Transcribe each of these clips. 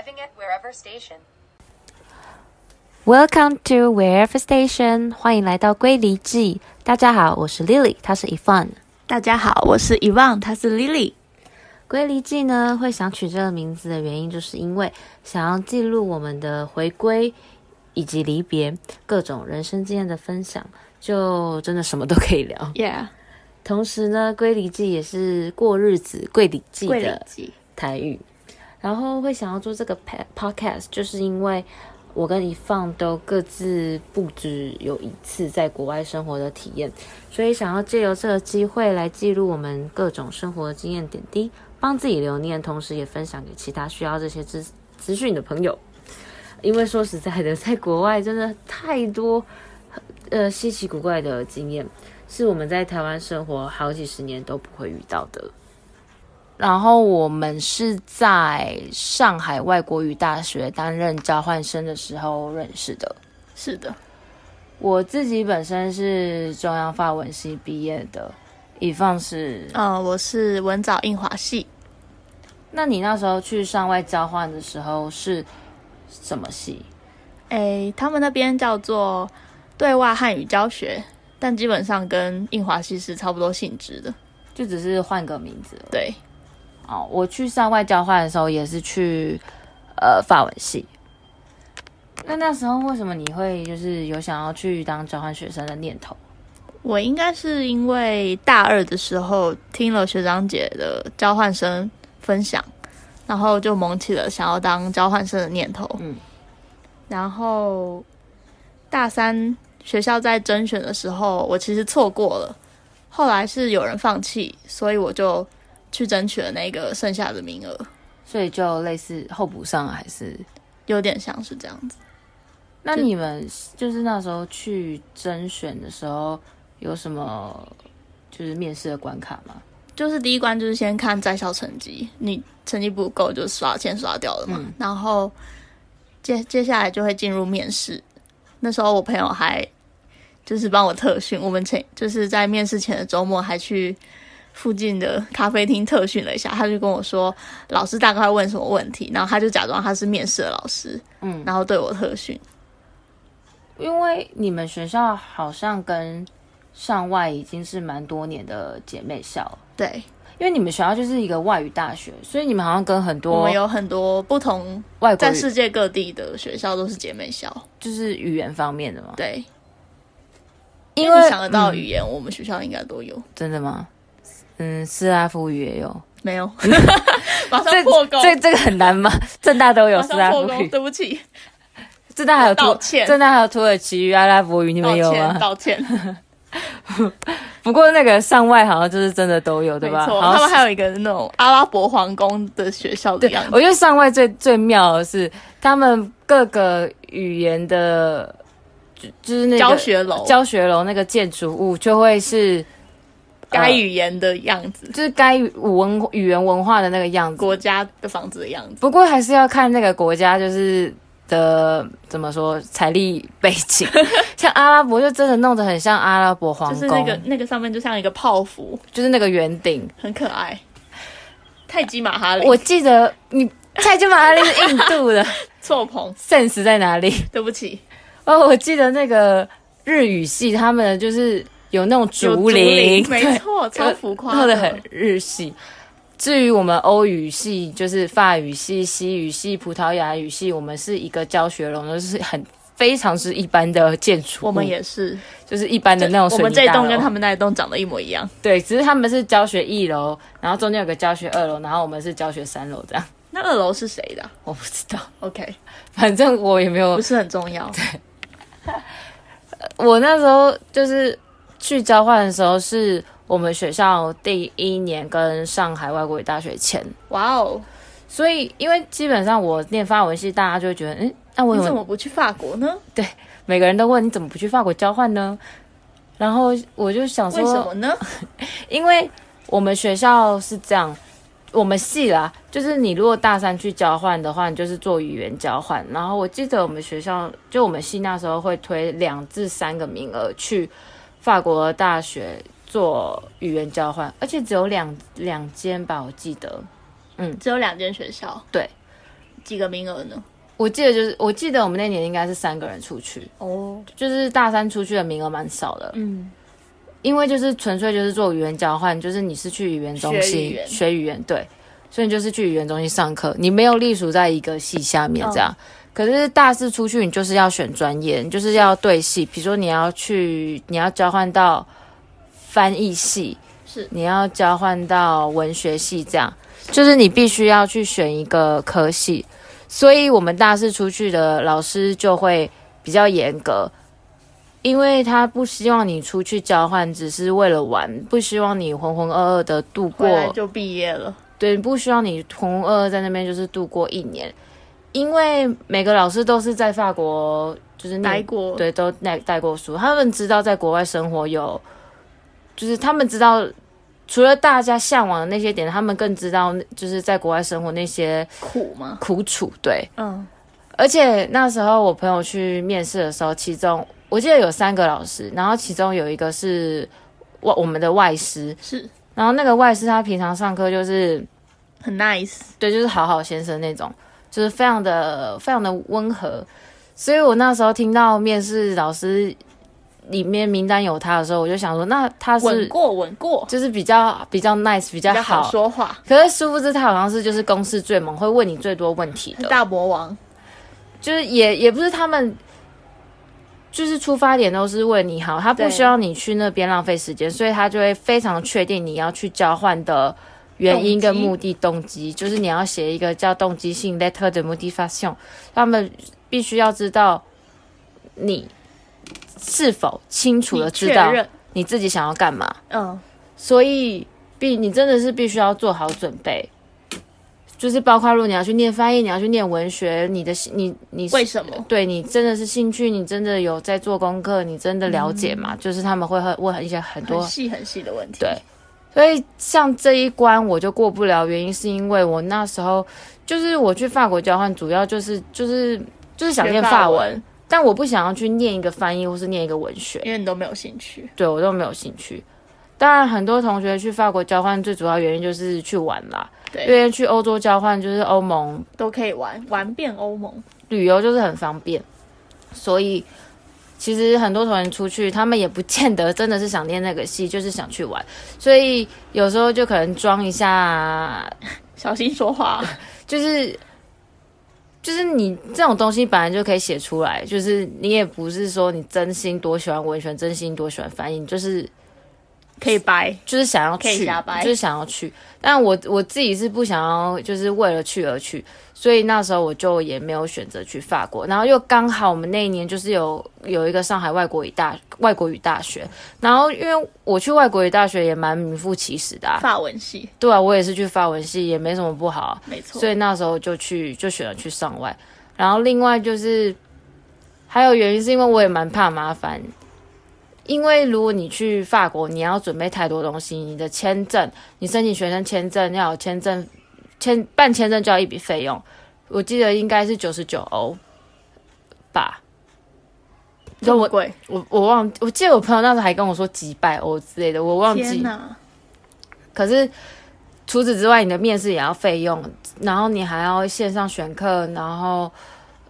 Arriving at wherever station. Welcome to Wherever Station，欢迎来到归离记。大家好，我是 Lily，她是 Evan。大家好，我是 Evan，，她是 Lily。归离记呢，会想取这个名字的原因，就是因为想要记录我们的回归以及离别，各种人生经验的分享，就真的什么都可以聊。Yeah，同时呢，归离记也是过日子归礼记的。台语，然后会想要做这个 podcast，就是因为我跟一放都各自不止有一次在国外生活的体验，所以想要借由这个机会来记录我们各种生活的经验点滴，帮自己留念，同时也分享给其他需要这些资资讯的朋友。因为说实在的，在国外真的太多呃稀奇古怪的经验，是我们在台湾生活好几十年都不会遇到的。然后我们是在上海外国语大学担任交换生的时候认识的。是的，我自己本身是中央法文系毕业的，以放是。呃，我是文藻印华系，那你那时候去上外交换的时候是什么系？诶，他们那边叫做对外汉语教学，但基本上跟印华系是差不多性质的。就只是换个名字对，哦。我去上外交换的时候也是去呃法文系。那那时候为什么你会就是有想要去当交换学生的念头？我应该是因为大二的时候听了学长姐的交换生分享，然后就萌起了想要当交换生的念头。嗯，然后大三学校在甄选的时候，我其实错过了，后来是有人放弃，所以我就去争取了那个剩下的名额，所以就类似候补上还是？有点像是这样子。那你们就是那时候去甄选的时候，有什么就是面试的关卡吗？就是第一关就是先看在校成绩，你成绩不够就刷先刷掉了嘛。嗯然后接接下来就会进入面试。那时候我朋友还就是帮我特训，我们前就是在面试前的周末还去附近的咖啡厅特训了一下。他就跟我说老师大概会问什么问题，然后他就假装他是面试的老师，嗯，然后对我特训。因为你们学校好像跟上外已经是蛮多年的姐妹校了，对因为你们学校就是一个外语大学，所以你们好像跟很多我们有很多不同外国在世界各地的学校都是姐妹校。就是语言方面的嘛。对，因为你想得到语言，我们学校应该都有。真的吗？嗯，斯拉夫语也有，没有，马上这破功，这这个很难吗？正大都有马斯拉夫语，对不起，正大还有土道歉。正大还有土耳其语、阿拉伯语，你道们有吗歉，？道歉，不过那个上外好像就是真的都有，对吧？他们还有一个那种阿拉伯皇宫的学校的样，子，我觉得上外最最妙的是他们各个语言的，就就是那个教学楼，教学楼那个建筑物就会是该呃语言的样子，就是该语文语言文化的那个样子。国家的房子的样子。不过还是要看那个国家就是的怎么说财力背景，像阿拉伯就真的弄得很像阿拉伯皇宫，就是那个那个上面就像一个泡芙，就是那个圆顶。很可爱。泰姬玛哈陵，我记得你泰姬玛丽是印度的 错棚，sense 在哪里？对不起，哦，我记得那个日语系他们就是有那种有竹林，没错，超浮夸弄得很日系。至于我们欧语系，就是法语系、西语系、葡萄牙语系，我们是一个教学楼，就是很非常是一般的建筑，我们也是，就是一般的那种我们这栋跟他们那一栋长得一模一样。对，只是他们是教学一楼，然后中间有个教学二楼，然后我们是教学三楼这样。那二楼是谁的啊我不知道，？OK，反正我也没有不是很重要。对 我那时候就是去交换的时候，是我们学校第一年跟上海外国语大学签，哇哦，所以因为基本上我念法文系，大家就会觉得，嗯，那我你怎么不去法国呢？对每个人都问你怎么不去法国交换呢？然后我就想说，为什么呢？因为我们学校是这样，我们系啦，就是你如果大三去交换的话，你就是做语言交换。然后我记得我们学校就我们系那时候会推两至三个名额去法国大学做语言交换，而且只有两两间吧，我记得。嗯。只有两间学校，对。几个名额呢？我记得就是，我记得我们那年应该是三个人出去，哦，就是大三出去的名额蛮少的，嗯，因为就是纯粹就是做语言交换，就是你是去语言中心言。学语言，对，所以你就是去语言中心上课，你没有隶属在一个系下面这样。可是大四出去，你就是要选专业，你就是要对系，比如说你要去，你要交换到翻译系，是你要交换到文学系，这样就是你必须要去选一个科系。所以我们大四出去的老师就会比较严格，因为他不希望你出去交换只是为了玩，不希望你浑浑噩噩的度过就毕业了。对，不希望你浑浑噩噩在那边就是度过一年，因为每个老师都是在法国就是念待过对，都带带过书，他们知道在国外生活有，就是他们知道除了大家向往的那些点，他们更知道就是在国外生活那些苦吗？苦楚。对，嗯，而且那时候我朋友去面试的时候，其中我记得有三个老师，然后其中有一个是外我们的外师，是然后那个外师他平常上课就是。很 nice。对，就是好好先生那种，就是非常的非常的温和。所以我那时候听到面试老师里面名单有他的时候，我就想说，那他是稳过，稳过，就是比较比较 nice，比较好。说话。可是殊不知他好像是就是公司最猛，会问你最多问题的，大魔王，就是也也不是他们。就是出发点都是为你好，他不对需要你去那边浪费时间，所以他就会非常确定你要去交换的原因跟目的动机，就是你要写一个叫动机性 letter de motivation，他们必须要知道你是否清楚的知道，你自己想要干嘛，嗯，所以必你真的是必须要做好准备，就是包括如果你要去念翻译，你要去念文学，你的你你为什么？对你真的是兴趣，你真的有在做功课，你真的了解嘛？就是他们会很问一些很多很细很细的问题。对，所以像这一关我就过不了，原因是因为我那时候就是我去法国交换，主要就是就是就是想念法法文，但我不想要去念一个翻译或是念一个文学，因为你都没有兴趣。对我都没有兴趣。当然，很多同学去法国交换，最主要原因就是去玩啦。对因，为去欧洲交换就是欧盟都可以玩，玩遍欧盟。旅游就是很方便，所以其实很多同学出去，他们也不见得真的是想念那个戏，就是想去玩，所以有时候就可能装一下，小心说话。就是就是你这种东西本来就可以写出来，就是你也不是说你真心多喜欢文学，真心多喜欢翻译，就是可以掰，就是想要去，就是想要去。但我我自己是不想要，就是为了去而去，所以那时候我就也没有选择去法国。然后又刚好我们那一年就是有有一个上海外国语大外国语大学，然后因为我去外国语大学也蛮名副其实的、啊，法文系，对啊，我也是去法文系，也没什么不好啊、没错。所以那时候就去就选了去上外，然后另外就是还有原因是因为我也蛮怕麻烦，因为如果你去法国，你要准备太多东西，你的签证，你申请学生签证要有签证签办签证就要一笔费用，我记得应该是九十九欧吧。就我这么贵，我我忘，我记得我朋友那时候还跟我说几百欧之类的，我忘记！可是除此之外，你的面试也要费用，然后你还要线上选课，然后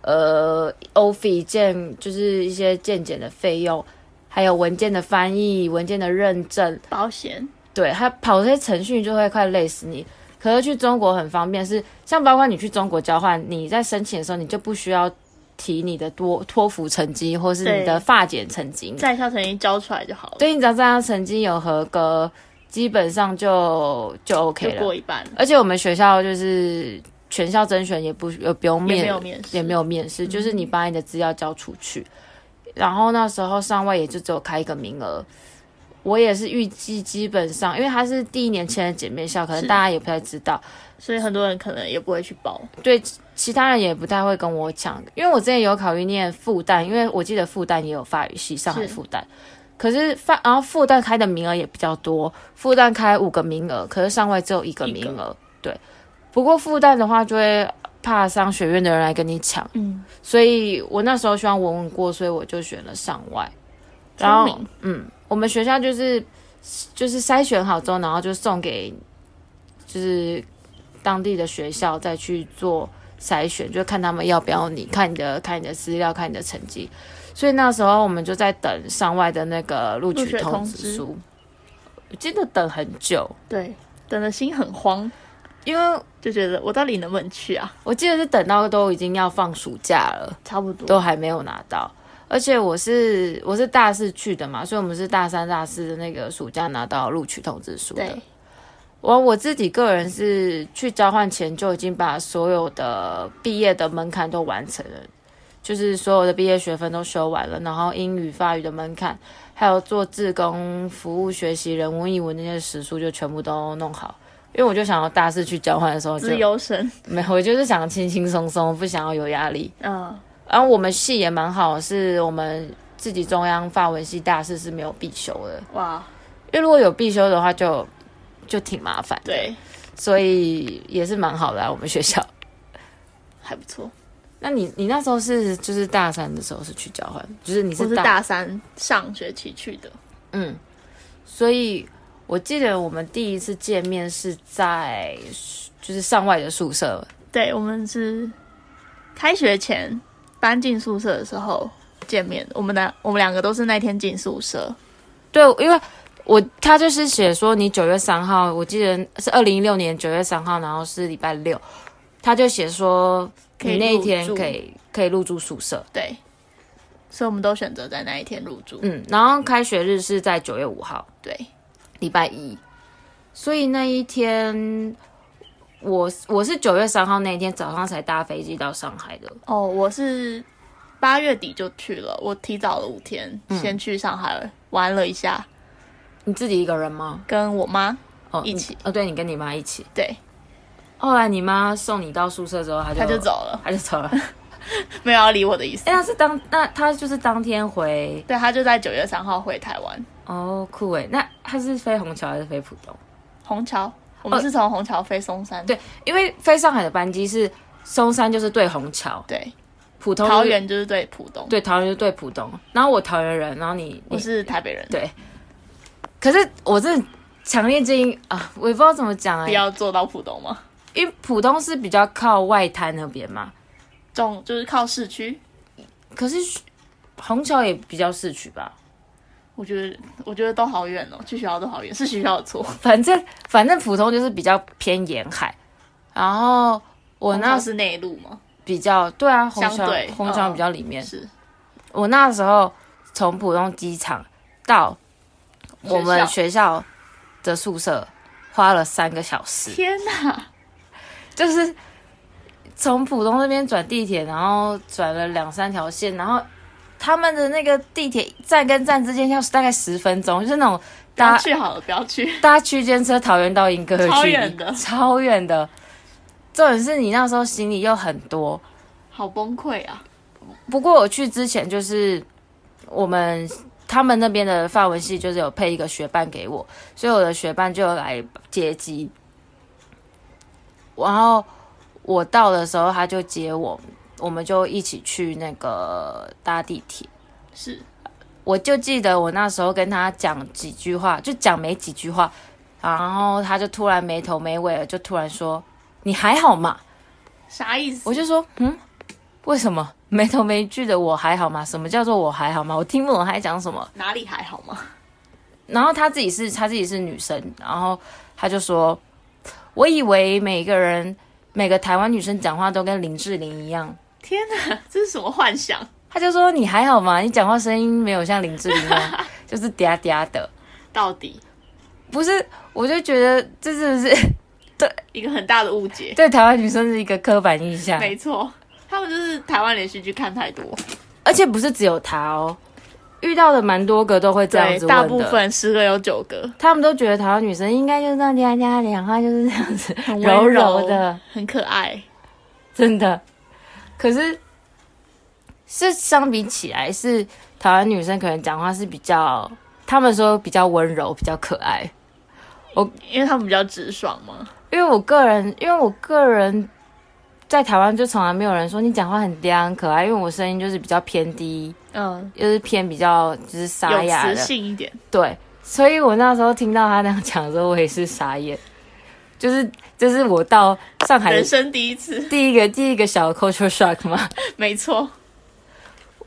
呃，OFI 见就是一些见检的费用，还有文件的翻译、文件的认证，保险。对，他跑这些程序就会快累死你。可是去中国很方便，是像包括你去中国交换，你在申请的时候，你就不需要提你的多托福成绩或是你的发检成绩，在校成绩交出来就好了，对，你只要在校成绩有合格，基本上就就 OK 就了。过一半，而且我们学校就是全校甄选也不也不用也面没有面试，嗯也没有面试，就是你把你的资料交出去，然后那时候上外也就只有开一个名额。我也是预计基本上，因为它是第一年签的姐妹校，可能大家也不太知道，所以很多人可能也不会去报。对其他人也不太会跟我抢。因为我之前有考虑念复旦，因为我记得复旦也有法语系，上海复旦。可是发，然后复旦开的名额也比较多，复旦开五个名额，可是上外只有一个名额。对，不过复旦的话就会怕商学院的人来跟你抢，嗯，所以我那时候希望稳稳过，所以我就选了上外。然后，嗯，我们学校就是就是筛选好之后，然后就送给就是当地的学校再去做筛选，就看他们要不要你，看你的看你的资料，看你的成绩。所以那时候我们就在等上外的那个录取通知书，我记得等很久，对，等的心很慌，因为就觉得我到底能不能去啊？我记得是等到都已经要放暑假了，差不多都还没有拿到。而且我是我是大四去的嘛，所以我们是大三、大四的那个暑假拿到录取通知书的。我我自己个人是去交换前就已经把所有的毕业的门槛都完成了，就是所有的毕业学分都修完了，然后英语、法语的门槛，还有做志工服务、学习人文、译文那些时数就全部都弄好。因为我就想要大四去交换的时候就自由神，没有，我就是想轻轻松松，不想要有压力。嗯，然后我们系也蛮好，是我们自己中央法文系大四是没有必修的，哇，因为如果有必修的话就就挺麻烦的。对，所以也是蛮好的、啊，我们学校。还不错。那你你那时候是就是大三的时候是去交换，就是你我是大三上学期去的，嗯，所以我记得我们第一次见面是在就是上外的宿舍，对，我们是开学前搬进宿舍的时候见面。我们的我们两个都是那天进宿舍，对，因为我他就是写说你九月三号，我记得是二零一六年九月三号，然后是礼拜六，他就写说你那一天可以可以入住宿舍，对，所以我们都选择在那一天入住。嗯，然后开学日是在九月五号，对，礼拜一，所以那一天我我是九月三号那一天早上才搭飞机到上海的，哦，我是八月底就去了，我提早了五天，嗯先去上海玩了一下，你自己一个人吗？跟我妈哦，一起哦，对你跟你妈一起。对，后来你妈送你到宿舍之后，她就她就走了，她就走了。没有要理我的意思哎、。她是当那她就是当天回对，她就在九月三号回台湾哦，酷哎。那他是飞虹桥还是飞浦东？虹桥，我们是从虹桥飞松山，对，因为飞上海的班机是松山就是对虹桥，对，浦东、就是、桃园就是对浦东，对桃园就是对浦东。然后我桃园人，然后你我你是台北人，对，可是我真的强烈建议啊，我也不知道怎么讲哎、不要坐到浦东吗？因为浦东是比较靠外滩那边嘛，中就是靠市区，可是虹桥也比较市区吧。我觉得我觉得都好远哦，去学校都好远，是学校的错。反正反正普通就是比较偏沿海，然后我那是内陆嘛？比较对啊，红桥相对虹桥嗯比较里面。是我那时候从浦东机场到我们学校的宿舍花了三个小时，天哪，就是从浦东那边转地铁，然后转了两三条线，然后他们的那个地铁站跟站之间要大概十分钟，就是那种搭去好了，不要去。搭区间车桃园到莺歌的超远的超远的。重点是你那时候行李又很多，好崩溃啊！不过我去之前就是我们他们那边的法文系就是有配一个学伴给我，所以我的学伴就来接机。然后我到的时候他就接我，我们就一起去那个搭地铁。是我就记得我那时候跟他讲几句话，就讲没几句话，然后他就突然没头没尾了，就突然说：“你还好吗？”啥意思？我就说：“嗯，为什么没头没句的我还好吗？什么叫做我还好吗？我听不懂他在讲什么。哪里还好吗？”然后他自己是他自己是女生，然后他就说：“我以为每个人每个台湾女生讲话都跟林志玲一样。”天哪，这是什么幻想？他就说：“你还好吗？你讲话声音没有像林志玲那样，就是嗲嗲的。”到底不是，我就觉得这真的是 对一个很大的误解。对台湾女生是一个刻板印象，没错，他们就是台湾连续剧看太多，而且不是只有他哦，遇到的蛮多个都会这样子，大。部分十个有九个他们都觉得台湾女生应该就是那嗲嗲的，讲话就是这样子柔柔的，，很可爱。真的。可是是相比起来，是台湾女生可能讲话是比较，他们说比较温柔，比较可爱。我因为他们比较直爽嘛。因为我个人，因为我个人在台湾就从来没有人说你讲话很嗲很可爱，因为我声音就是比较偏低，嗯，就是偏比较就是沙哑的，性一点。对，所以我那时候听到他那样讲的时候，我也是傻眼。就是这是我到上海人生第一次，第一个第一个小 culture shock 嘛。没错，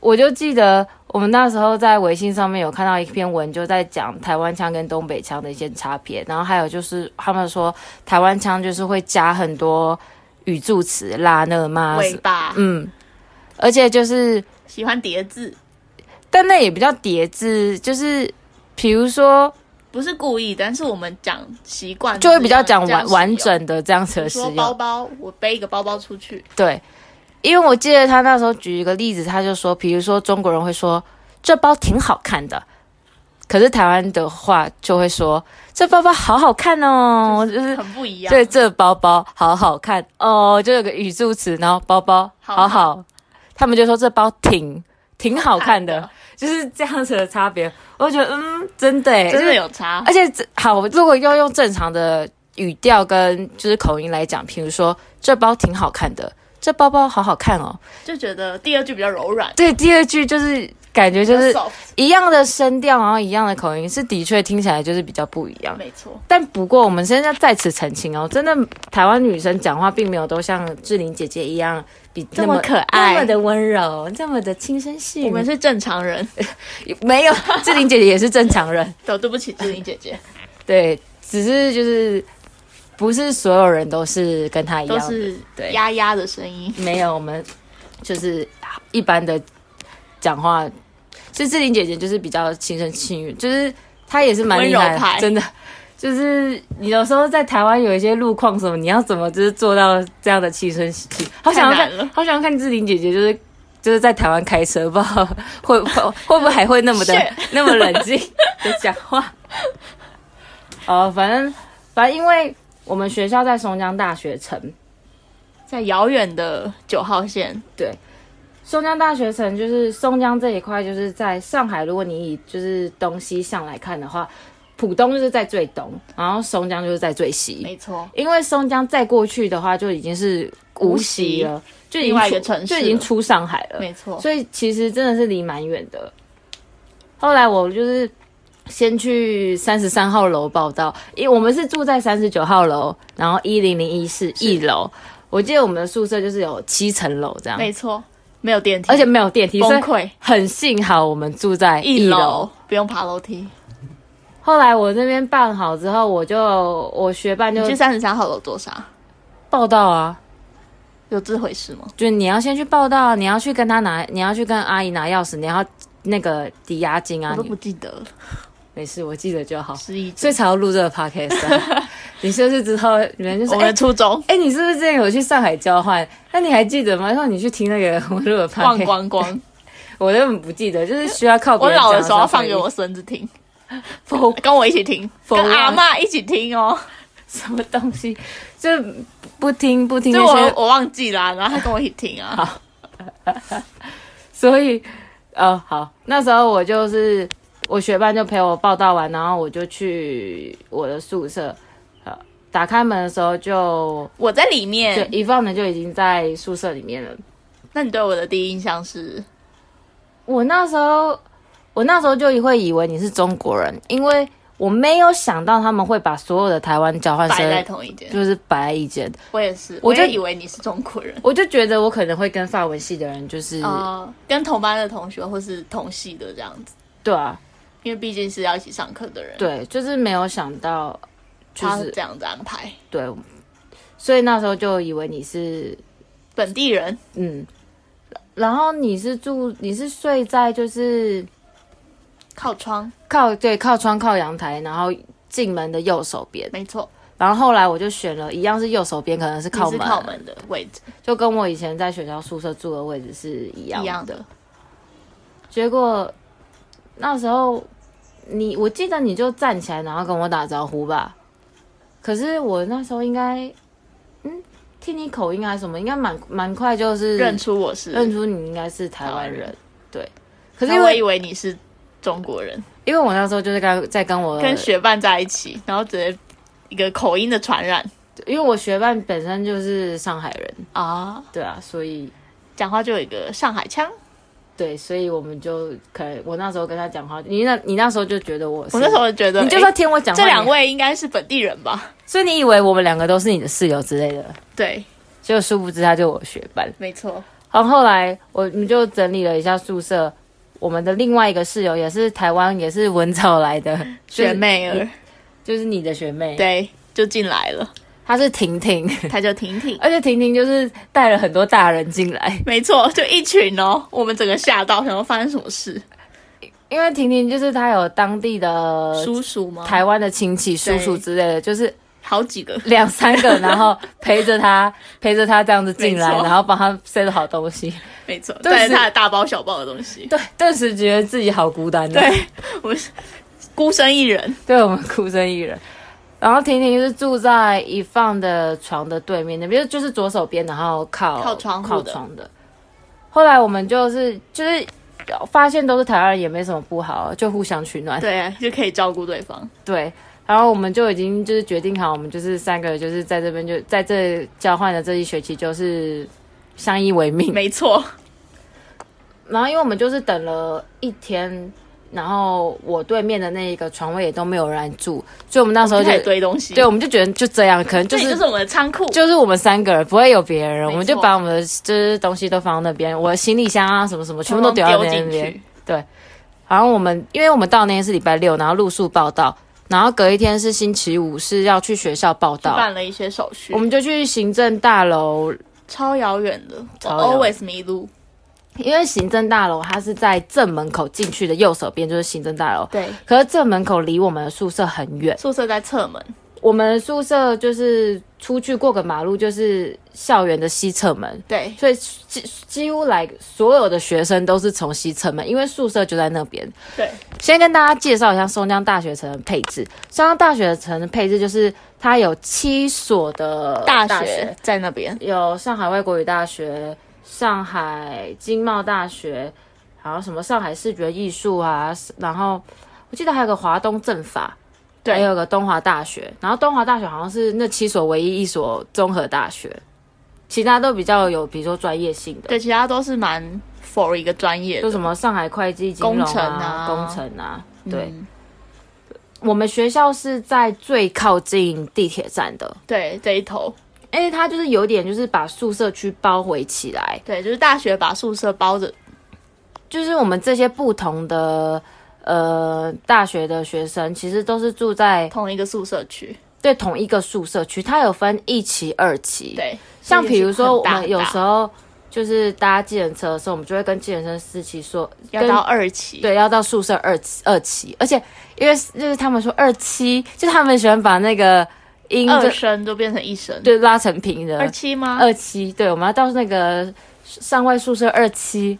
我就记得我们那时候在微信上面有看到一篇文，就在讲台湾腔跟东北腔的一些差别，然后还有就是他们说台湾腔就是会加很多语助词，啦呢嘛，尾巴，嗯，而且就是喜欢叠字，但那也比较叠字，就是比如说不是故意，但是我们讲习惯就会比较讲完完。整的这样子的使用，包包，我背一个包包出去，对，因为我记得他那时候举一个例子，他就说，比如说中国人会说这包挺好看的，可是台湾的话就会说这包包好好看哦，就是很不一样。对这包包好好看哦，就有个语助词，然后包包好好好，他们就说这包挺挺好看的 就是这样子的差别。我觉得嗯，真的耶，真的有差而，且好，如果要用正常的语调跟就是口音来讲，比如说这包挺好看的，这包包好好看哦。就觉得第二句比较柔软，对，第二句就是感觉就是一样的声调，然后一样的口音，是的确听起来就是比较不一样。没错，但不过我们现在在此澄清哦，真的台湾女生讲话并没有都像志玲姐姐一样比这那么可爱那么的温柔，这么的轻声细语。我们是正常人。没有，志玲姐姐也是正常人。对，对不起，志玲姐姐，对，只是就是不是所有人都是跟她一样，都是对丫丫的声音，没有我们就是一般的讲话，就志玲姐姐就是比较轻声细语，就是她也是蛮厉害真的。就是你有时候在台湾有一些路况什么，你要怎么就是做到这样的轻声细语？好想要看好想要看志玲姐姐，就是就是在台湾开车，不知道会会 会不会还会那么的 那么冷静的讲话。哦，反正反正因为我们学校在松江大学城，在遥远的九号线，对，松江大学城就是松江这一块，就是在上海。如果你以就是东西向来看的话，浦东就是在最东，然后松江就是在最西。没错，因为松江再过去的话，就已经是无锡了，就已经另外一个城市就已经出上海了。没错，所以其实真的是离蛮远的。后来我就是先去三十三号楼报道，因为我们是住在三十九号楼，然后一零零一室一楼。我记得我们的宿舍就是有七层楼这样，没错，没有电梯，而且没有电梯，崩溃，很幸好我们住在一楼。不用爬楼梯。后来我那边办好之后，我就我学伴就你去三十三号楼做啥？报道啊，有这回事吗？就你要先去报道，你要去跟他拿，你要去跟阿姨拿钥匙，你要那个抵押金啊我都你不记得了，没事，我记得就好。所以才要录这个 podcast 啊、你是不是之后你们就是，我的初衷。哎、你是不是之前有去上海交换？那你还记得吗？然后你去听那个 我录的 podcast，忘光光。我根本不记得，就是需要靠别我人讲老的时候要放给我孙子听。跟我一起听，跟阿嬷一起听哦。什么东西，就不听不听就我我忘记啦，然后他跟我一起听啊。所以呃好，那时候我就是我学伴就陪我报道完，然后我就去我的宿舍，呃，打开门的时候就我在里对面，一放呢就已经在宿舍里面了。那你对我的第一印象是？我那时候，我那时候就会以为你是中国人，因为我没有想到他们会把所有的台湾交换摆在生同一间，就是摆在一间，我也是，我就我以为你是中国人。我就觉得我可能会跟法文系的人就是、呃，跟同班的同学或是同系的这样子，对啊，因为毕竟是要一起上课的人，，对，就是没有想到，就是这样子安排。对，所以那时候就以为你是本地人。嗯，然后你是住你是睡在就是靠窗，靠对靠窗靠阳台，然后进门的右手边，没错，然后后来我就选了一样是右手边，可能是靠门，是靠门的位置。就跟我以前在学校宿舍住的位置是一样一样的。结果那时候你，我记得你就站起来，然后跟我打招呼吧。可是我那时候应该，嗯，听你口音还是什么，应该蛮蛮快就是认出我是，认出你应该是台湾人。对，可是我以为为你是中国人，因为我那时候就是跟在跟我跟学伴在一起，然后直接一个口音的传染。因为我学伴本身就是上海人，啊，对啊，所以讲话就有一个上海腔，对，所以我们就可能我那时候跟他讲话，你那你那时候就觉得我，我那时候觉得，你就诶说听我讲话，你，这两位应该是本地人吧？所以你以为我们两个都是你的室友之类的，对，就殊不知他就我学班。没错，然后后来我们就整理了一下宿舍，我们的另外一个室友也是台湾，也是文藻来的学妹儿，就是你的学妹，对，就进来了，她是婷婷，她叫婷婷。而且婷婷就是带了很多大人进来，没错，就一群哦，我们整个吓到，想说发生什么事？因为婷婷就是她有当地的叔叔吗？台湾的亲戚、叔叔之类的，就是好几个，两三个，然后陪着她，陪着她这样子进来，然后帮她塞了好东西，没错，顿时带着他的大包小包的东西。对，顿时觉得自己好孤单的，对，我们是孤身一人，对我们孤身一人。然后婷婷是住在一放的床的对面那边，就是左手边，然后靠靠窗靠的窗的。后来我们就是就是发现都是台湾人，也没什么不好，就互相取暖。对，就可以照顾对方。对，然后我们就已经就是决定好，我们就是三个就是在这边就在这交换的这一学期就是相依为命。没错，然后因为我们就是等了一天，然后我对面的那一个床位也都没有人住，所以我们那时候就堆东西。对，我们就觉得就这样，可能就是就是我们的仓库。就是我们三个人不会有别人，我们就把我们的就是东西都放到那边，我的行李箱啊什么什么全部都丢到那边。去。然后我们因为我们到那天是礼拜六，然后露宿报道，然后隔一天是星期五，是要去学校报去道，办了一些手续我，们就去行政大楼，超遥远的，always 迷路。因为行政大楼它是在正门口进去的右手边就是行政大楼，对，可是正门口离我们的宿舍很远，宿舍在侧门。我们宿舍就是出去过个马路就是校园的西侧门，对，所以几几乎来所有的学生都是从西侧门，因为宿舍就在那边。对，先跟大家介绍一下松江大学城的配置。松江大学城的配置就是它有七所的大学学在那边。有上海外国语大学、上海经贸大学，然后什么上海视觉艺术啊，然后我记得还有个华东政法，对。还有个东华大学，然后东华大学好像是那七所唯一一所综合大学，其他都比较有，比如说专业性的，对，其他都是蛮 for 一个专业的。就什么上海会计、金融工程啊、啊。工程啊，对。嗯。我们学校是在最靠近地铁站的，对这一头，因为它就是有点就是把宿舍区包围起来，对，就是大学把宿舍包着。就是我们这些不同的呃大学的学生，其实都是住在同一个宿舍区。对同一个宿舍区，它有分一期、二期。，对，像比如说我们有时候就是搭计程车的时候，我们就会跟计程车司机说，要到二期。对，要到宿舍二期二期，而且因为就是他们说二期，就他们喜欢把那个音二就声都变成一声。对拉成平的二期吗？二期，对，我们要到那个上外宿舍二期，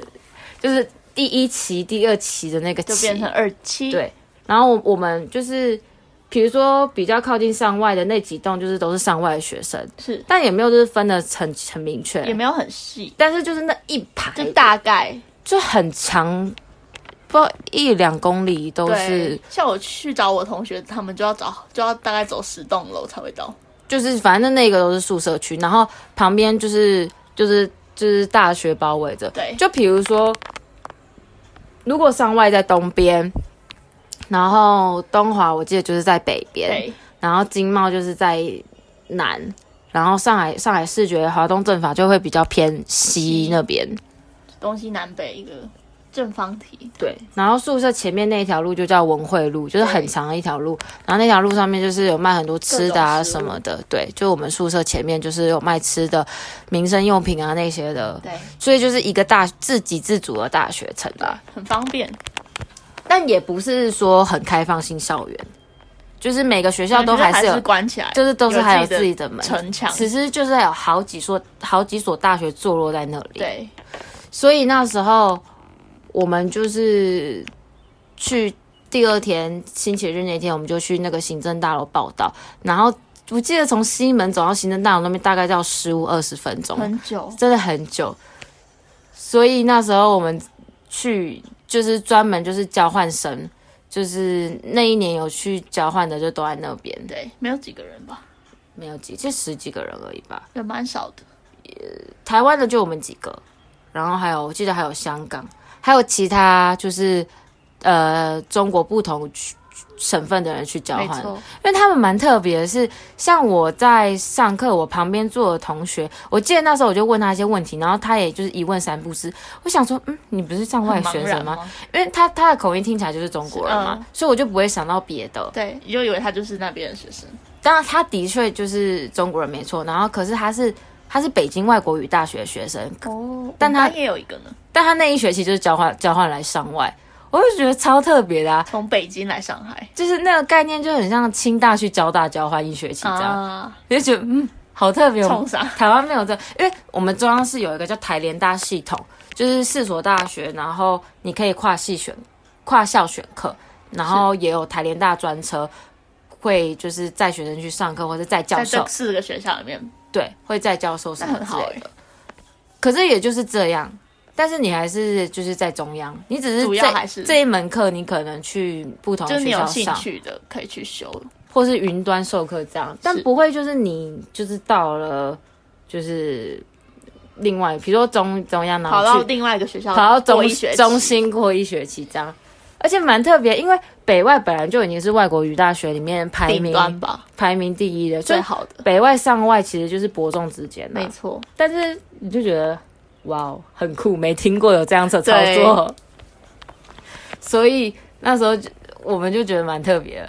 就是第一期、第二期的那个期就变成二期。对然后我我们就是，比如说比较靠近上外的那几栋，就是都是上外的学生，是但也没有就是分的很很明确，也没有很细，但是就是那一排就大概就很长，不一两公里都是。，像我去找我同学，他们就要找就要大概走十栋楼才会到。就是反正那个都是宿舍区，然后旁边就是就是就是大学包围着。对就比如说，如果上外在东边，然后东华我记得就是在北边，对，然后经贸就是在南，然后上海上海视觉华东政法就会比较偏西那边。东西南北一个正方体。对，然后宿舍前面那一条路就叫文汇路，就是很长的一条路。然后那条路上面就是有卖很多吃的啊什么的。对，就我们宿舍前面就是有卖吃的、民生用品啊那些的。对所以就是一个大自给自足的大学城吧，，很方便。但也不是说很开放性校园，就是每个学校都还是有，关起来，就是都是还有自自己的门。城墙。其实就是有好几所好几所大学坐落在那里。对，所以那时候我们就是去第二天星期日那天，我们就去那个行政大楼报道。然后我记得从西门走到行政大楼那边大概要十五二十分钟，很久。真的很久。所以那时候我们去就是专门就是交换生，就是那一年有去交换的就都在那边，对，没有几个人吧，没有几，就十几个人而已吧。也蛮少的。台湾的就我们几个，然后还有我记得还有香港，还有其他就是呃中国不同区省份的人去交换，因为他们蛮特别的是，像我在上课，我旁边坐的同学，我记得那时候我就问他一些问题，然后他也就是一问三不知。我想说，嗯，你不是上外学生吗？吗？因为他他的口音听起来就是中国人嘛，嗯所以我就不会想到别的。对，你就以为他就是那边的学生。当然，他的确就是中国人没错，然后可是他是他是北京外国语大学的学生，哦，但他也有一个呢，但他那一学期就是交换交换来上外，我就觉得超特别的啊。从北京来上海就是那个概念就很像清大去交大交换一学期这样，就觉得嗯，好特别。冲啥？台湾没有这，因为我们中央是有一个叫台联大系统，就是四所大学，然后你可以跨系选、跨校选课，然后也有台联大专车，会就是载学生去上课，或者载教在授这，四个学校里面，对，会在教授什么那很好欸之类的。可是也就是这样，但是你还是就是在中央，你只是这主要还是这一门课，你可能去不同的就是你有兴学校上，趣的可以去修。或是云端授课这样，但不会就是你就是到了就是另外，比如说中中央，然跑到另外一个学校，跑到中中心过一学期这样，而且蛮特别，因为北外本来就已经是外国语大学里面排名端吧，排名第一的，最好的，北外上外其实就是伯仲之间的没，错。但是你就觉得哇哦很酷，没听过有这样子的操作，所以那时候就我们就觉得蛮特别的。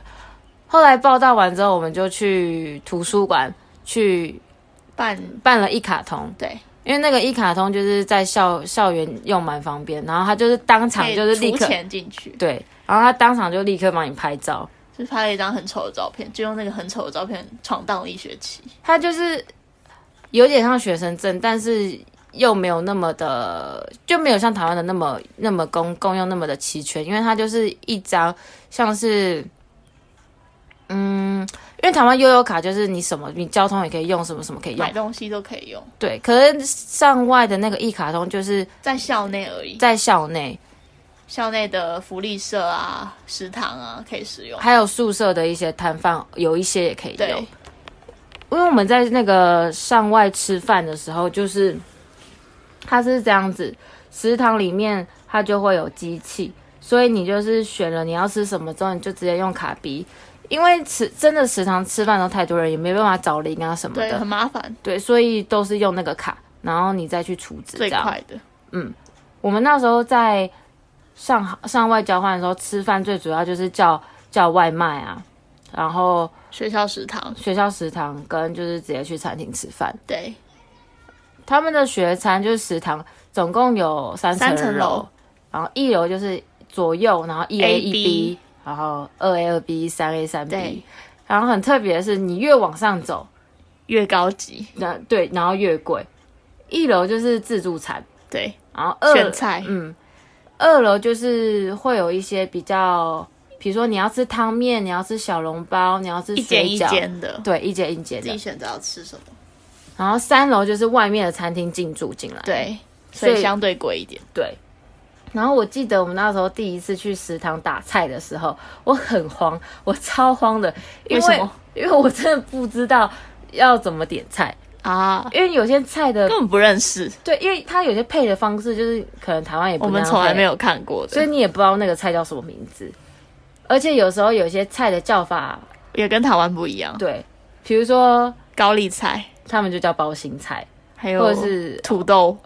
后来报道完之后，我们就去图书馆去办。办了一卡通，对，因为那个一卡通就是在校校园用蛮方便，然后他就是当场就是立刻钱进去，对，然后他当场就立刻帮你拍照，就拍了一张很丑的照片，就用那个很丑的照片闯荡了一学期。他就是有点像学生证，但是又没有那么的，就没有像台湾的那么那么公共用那么的齐全，因为它就是一张像是，嗯，因为台湾悠游卡就是你什么你交通也可以用，什么什么可以用买，东西都可以用，对。可是上外的那个一卡通就是在校内而已。在校内，校内的福利社啊、食堂啊可以使用。还有宿舍的一些摊贩，有一些也可以对用。因为我们在那个上外吃饭的时候，就是它是这样子，食堂里面它就会有机器，所以你就是选了你要吃什么之后，你就直接用卡逼。因为吃真的食堂吃饭都太多人，也没办法找零啊什么对，的很，麻烦，对，所以都是用那个卡，然后你再去储值。最快的。嗯。我们那时候在上上外交换的时候吃饭，最主要就是叫叫外卖啊，然后学校食堂，学校食堂跟就是直接去餐厅吃饭。对，他们的学餐就是食堂，总共有三层楼。然后一楼就是左右，然后一 A 一 B，然后二 A 二 B，三 A 三对 B。然后很特别的是，你越往上走，越高级，那对，然后越贵。一楼就是自助餐，对，然后二选菜，嗯，二楼就是会有一些比较，比如说你要吃汤面，你要吃小笼包，你要吃一间一水饺，间的，对，一间一间的。自己选择要吃什么。然后三楼就是外面的餐厅进驻进来，对，所以相对贵一点。对。然后我记得我们那时候第一次去食堂打菜的时候，我很慌，我超慌的，因为什么？因为我真的不知道要怎么点菜，啊，因为有些菜的根本不认识，对，因为它有些配的方式就是可能台湾也不我们从来没有看过的，所以你也不知道那个菜叫什么名字。而且有时候有些菜的叫法，也跟台湾不一样。对，比如说高丽菜，他们就叫包心菜，还有或者是土豆，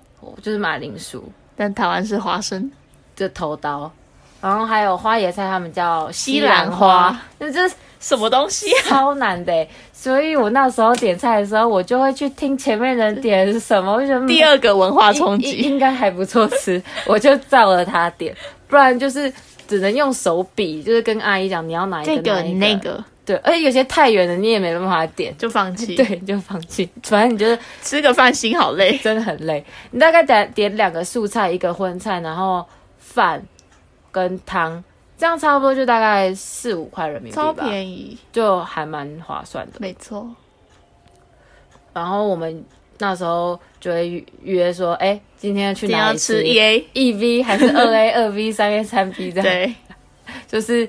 就是马铃薯，但台湾是花生。就头刀，然后还有花椰菜，他们叫西兰兰花花，那这什么东西啊？超难的欸。所以我那时候点菜的时候，我就会去听前面人点是什么，我就觉得嗯第二个文化冲应击，应该还不错吃，我就照了他点，不然就是只能用手比，就是跟阿姨讲你要哪一个这个哪一那个对，而且有些太远了，你也没办法点，就放弃。对，就放弃。反正你就是吃个饭心好累。真的很累，你大概点点两个素菜，一个荤菜，然后饭跟汤，这样差不多就大概四五块人民币超，便宜，就还蛮划算的。没错。然后我们那时候就会约约说，哎、今天去哪里要吃 E A，一 V 还是二 A、二 V、三 A、三 B 这样？对，就是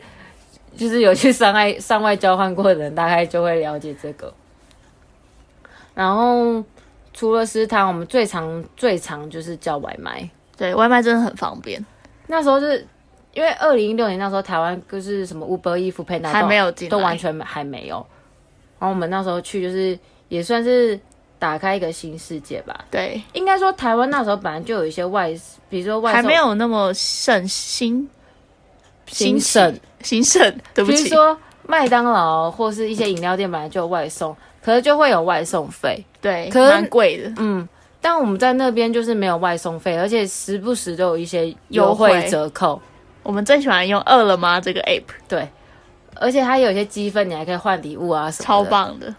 就是有去上外上外交换过的人，大概就会了解这个。然后除了食堂，我们最常最常就是叫外卖。对，外卖真的很方便，那时候是因为二零一六年那时候台湾就是什么 Uber、衣服、配拿还没有进都完全没还没有。然后我们那时候去就是也算是打开一个新世界吧。对，应该说台湾那时候本来就有一些外，比如说外送还没有那么盛行。兴盛，兴盛，对不起，比如说麦当劳或是一些饮料店本来就有外送，可是就会有外送费。对，可是蛮贵的，嗯，但我们在那边就是没有外送费，而且时不时都有一些优优惠惠折扣。我们最喜欢用饿了么这个 app，对，而且它有一些积分，你还可以换礼物啊什么的。超！棒的，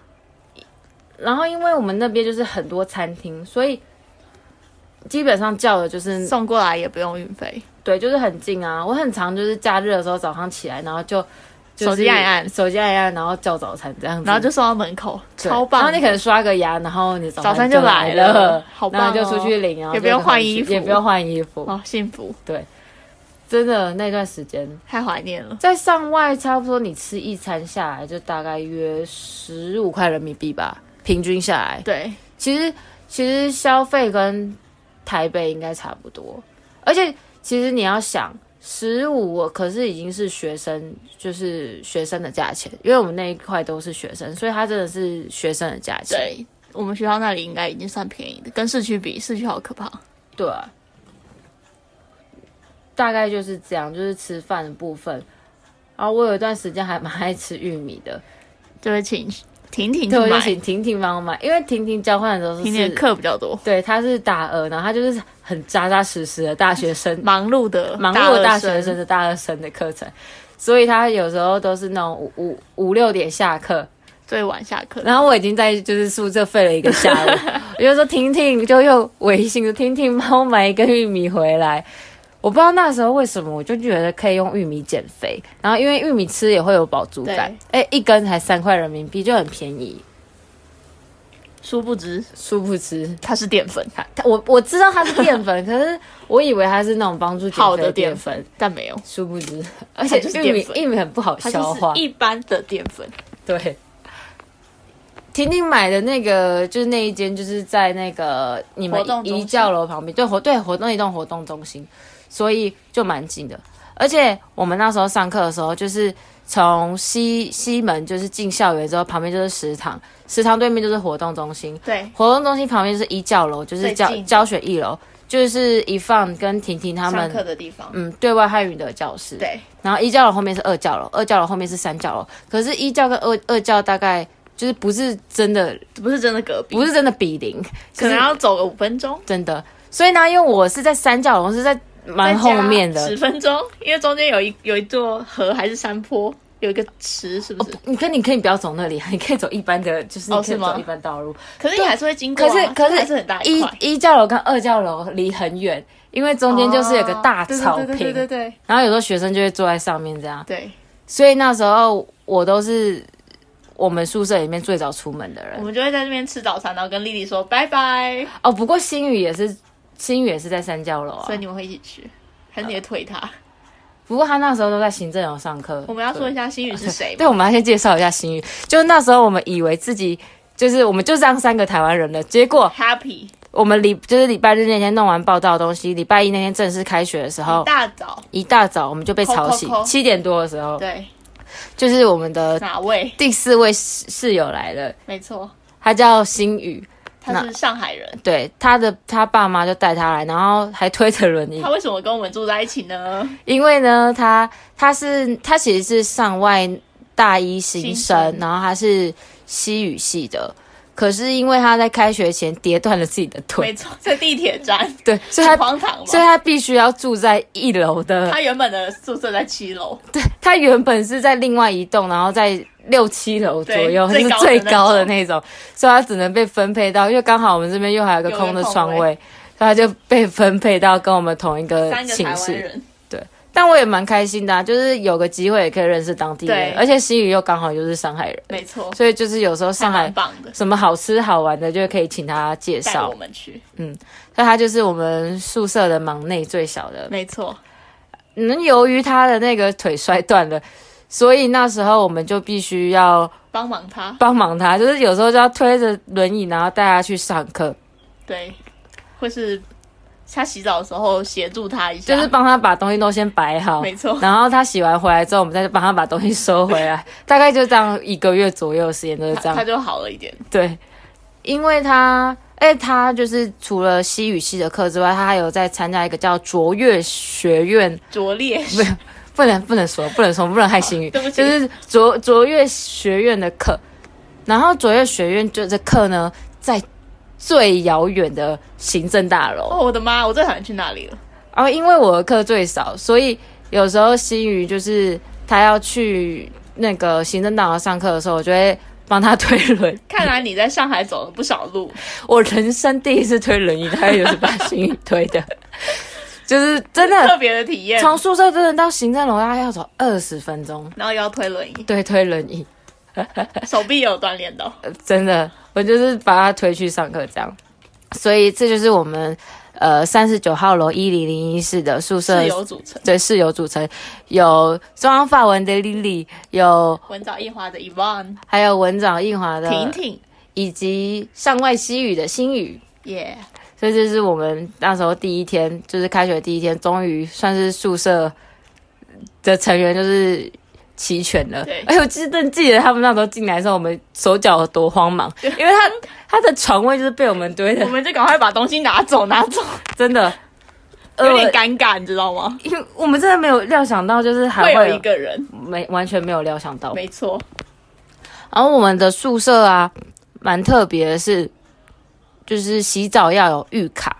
然后因为我们那边就是很多餐厅，所以基本上叫的就是送过来也不用运费，对，就是很近啊。我很常就是假日的时候早上起来，然后就。就是手机按一按手机按一按，然后叫早餐这样子，然后就送到门口，超棒。然后你可能刷个牙，然后你早早餐就就来了了，好棒哦然后就出去领，然后也不用换衣服也不用换衣服。哦，幸福，对真的那段时间，太怀念了。在上外差不多你吃一餐下来就大概约十五块人民币吧，平均下来。对，其实其实消费跟台北应该差不多，而且其实你要想，十五可是已经是学生，就是学生的价钱，因为我们那一块都是学生，所以它真的是学生的价钱。对，我们学校那里应该已经算便宜的，跟市区比，市区好可怕。对啊，大概就是这样，就是吃饭的部分。然后我有一段时间还蛮爱吃玉米的，就会请婷婷去对，我就，请婷婷帮我买，因为婷婷交换的时候是婷婷的课比较多，对，她是大二，然后她就是很扎扎实实的大学生，忙碌的忙碌的大学生的大二生的课程，所以她有时候都是那种五五五六点下课，最晚下课，然后我已经在就是宿舍废了一个下午，我就说婷婷就用微信说婷婷帮我买一根玉米回来。我不知道那时候为什么，我就觉得可以用玉米减肥，然后因为玉米吃也会有饱足感，哎，一根才三块人民币，就很便宜。殊不知。殊不知，它是淀粉，我我知道它是淀粉，可是我以为它是那种帮助减肥好的淀淀粉，但没有，殊不知，而且玉米玉米很不好消化。一般的淀粉。对，婷婷买的那个就是那一间，就是在那个你们一教楼旁边，对活对活动一栋活动中心，所以就蛮近的。而且我们那时候上课的时候，就是从西西门就是进校园之后，旁边就是食堂，食堂对面就是活动中心，对，活动中心旁边就是一教楼，就是教教学一楼，就是一放跟婷婷他上们课的地方。嗯对外汉语的教室，对，然后一教楼后面是二教楼，二教楼后面是三教楼。可是，一教跟二二教大概就是不是真的，不是真的隔壁，不是真的比邻，可能要走个五分钟，真的。所以呢，因为我是在三教楼，是在蛮后面的十。分钟，因为中间有一有一座河还是山坡，有一个池，是不是？你可你可以不要走那里，你可以走一般的，就是你可以走一般道路。可是你还是会经过可啊、是可是还是很大一一，一教楼跟二教楼离很远，因为中间就是有个大草哦对对对对对坪，对然后有时候学生就会坐在上面这样。对，所以那时候我都是我们宿舍里面最早出门的人我。们就会在那边吃早餐，然后跟丽丽说拜拜，哦，不过新宇也是，新宇也是在三教楼啊所以。你们会一起去，还是你会推他？不过他那时候都在行政楼上课。我们要说一下，下新宇是谁对，我们要先介绍一下新宇。就是那时候我们以为自己就是我们就这样三个台湾人了，结果 Happy 我们礼就是礼拜日那天弄完报道的东西，礼拜一那天正式开学的时候，一大早，一大早我们就被吵醒七点多的时候，对，就是我们的哪位？第四位室室友来了，没错，他叫新宇。他是上海人。对，他的他爸妈就带他来，然后还推着轮椅。他，为什么跟我们住在一起呢？因为呢，他他是他其实是上外大一新新生，然后他是西语系的，可是因为他在开学前跌断了自己的腿。没腿，错，在地铁站，对，所以他荒唐所以？他必须要住在一楼的，他原本的宿舍在七楼，对他原本是在另外一栋，然后在六七楼左右，对是最高的那种，所以他只能被分配到，因为刚好我们这边又还有一个空的床位，所以他就被分配到跟我们同一个寝室。对，但我也蛮开心的、啊，就是有个机会也可以认识当地人，而且西语又刚好就是上海人，没错，所以就是有时候上海什么好吃好玩的就可以请他介绍。我。们去，所以他就是我们宿舍的忙内最小的。没错，嗯，由于他的那个腿摔断了，所以那时候我们就必须要帮忙他，帮忙他，就是有时候就要推着轮椅，然后带他去上课。对，或是他洗澡的时候协助他一下，就是帮他把东西都先摆好，没错然后他洗完回来之后，我们再帮他把东西收回来，大概就这样一个月左右的时间都是这样。他他就好了一点。对，因为他，哎，他就是除了西语系的课之外，他还有在参加一个叫卓越学院，拙劣，不不能不能说不能说不能害心宇，就是卓卓越学院的课。然后卓越学院就这课呢，在最遥远的行政大楼。哦，我的妈，我最讨厌去那里了。然后因为我的课最少，所以有时候新宇就是他要去那个行政大楼上课的时候，我就会帮他推轮。看来你在上海走了不少路，我人生第一次推轮椅，大概就是把新宇推的，就是真的特的别的体验。从宿舍真的到行政楼大概要走二十分钟。然后又要推轮椅，对，推轮椅，手臂也有锻炼到。真的，我就是把他推去上课这样。所以这就是我们呃三十九号楼一零零一室的宿舍室友组成，对室友组成，有中央法文的 Lily，有文藻印华的 Yvonne，还有文藻印华的婷婷，以及上外西语的新语。耶，所以这是我们那时候第一天，就是开学第一天，终于算是宿舍的成员就是齐全了对。哎，我记得记得他们那时候进来的时候，我们手脚有多慌忙，因为他他的床位就是被我们堆的我，们就赶快把东西拿走，拿走，真的有点呃尴尬，你知道吗？因为我们真的没有料想到，就是还会会有一个人，没完全没有料想到。没错，然后我们的宿舍啊，蛮特别的是，就是洗澡要有浴卡，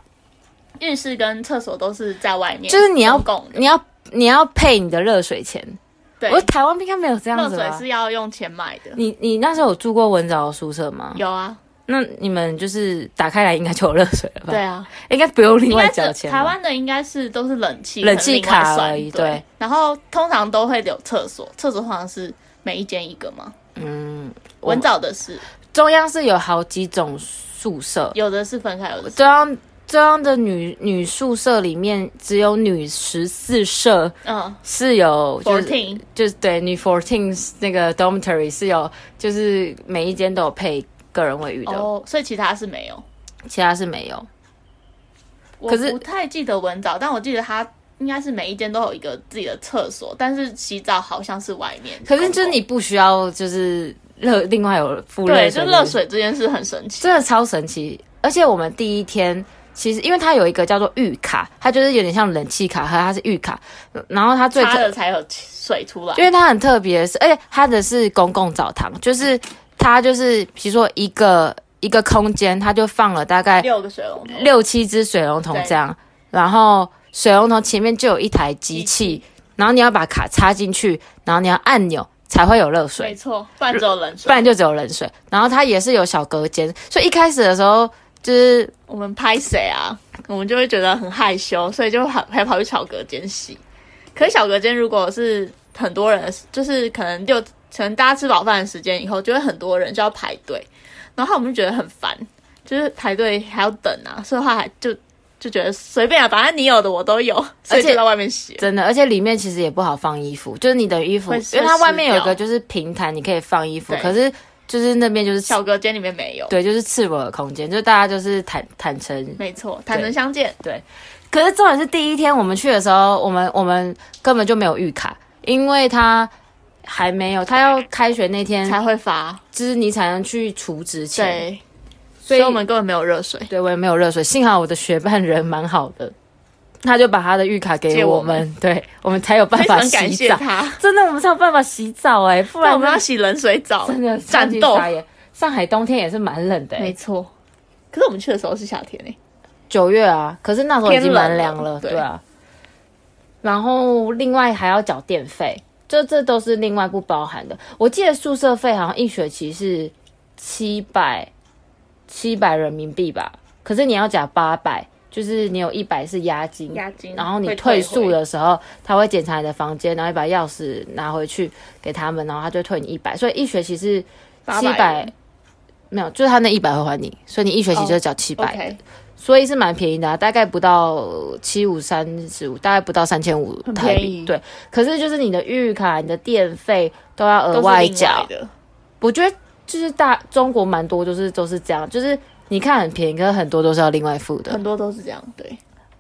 浴室跟厕所都是在外面，就是你要公共的你要你要配你的热水钱。对，我台湾应该没有这样热子吧？水是要用钱买的。你你那时候有住过文藻的宿舍吗？有啊，那你们就是打开来应该就有热水了吧？对，啊，应该不用另外交钱。台湾的应该是都是冷气，冷气卡而已对对。然后通常都会有厕所，厕所好像是每一间一个嘛。嗯，文藻的是中央是有好几种宿舍，有的是分开，有的是中央中央的女女宿舍里面只有女十四舍嗯是有就是 fourteen 就是对女 fourteen 那个 dormitory 是有就是每一间都有配个人卫浴的，哦，所以其他是没有。其他是没有。我可是不太记得文藻，但我记得它应该是每一间都有一个自己的厕所，但是洗澡好像是外面。可是就是你不需要就是热另外有附热对，就热水这件事很神奇。真的超神奇。而且我们第一天其实因为它有一个叫做浴卡，它就是有点像冷气卡，和它是浴卡。然后它最擦了才有水出来因。为它很特别的是，而且它的是公共澡堂，就是它就是比如说一个一个空间，它就放了大概六个水龙头，六七只水龙头这样，然后水龙头前面就有一台机器，然后你要把卡插进去，然后你要按钮才会有热水没水，错，不然只有冷水。不然就只有冷水。然后它也是有小隔间，所以一开始的时候就是我们拍谁啊？我们就会觉得很害羞，所以就还还跑去小隔间洗。可是小隔间如果是很多人，就是可能就，可能大家吃饱饭的时间以后，就会很多人就要排队，然后我们就觉得很烦，就是排队还要等啊，所以话还就就觉得随便啊，反正你有的我都有，所以就在外面洗。真的，而且里面其实也不好放衣服，就是你的衣服，因为它外面有个就是平台，你可以放衣服，可是就是那边就是小隔间里面没有，对，就是赤裸的空间，就大家就是坦坦诚没错，坦诚相见。对可是重点是第一天我们去的时候，我们我们根本就没有预卡，因为他还没有，他要开学那天，才会发，就是你才能去储值钱。对，所以我们根本没有热水。对我也没有热水，幸好我的学伴人蛮好的，他就把他的浴卡给借我我们对我们才有办法洗澡。真的，我们才有办法洗澡哎、不不然然我们要洗冷水澡，真的战斗。上海冬天也是蛮冷的、欸，没错，可是我们去的时候是夏天诶、九月啊，可是那时候已经蛮凉了，对啊。然后另外还要缴电费，这这都是另外不包含的。我记得宿舍费好像一学期是七百七百人民币吧，可是你要缴八百，就是你有一百是押金，押金然后你退退宿的时候，他会检查你的房间，然后你把钥匙拿回去给他们，然后他就退你一百，所以一学期是七800百，没有，就是他那一百会还你，所以你一学期就缴七百、所以是蛮便宜的、啊，大概不到七五三十五，大概不到三千五便宜。币对，可是就是你的预卡、你的电费都要额外缴。的。我觉得就是大中国蛮多，就是都是这样，就是你看很便宜，可是很多都是要另外付的。很多都是这样，对，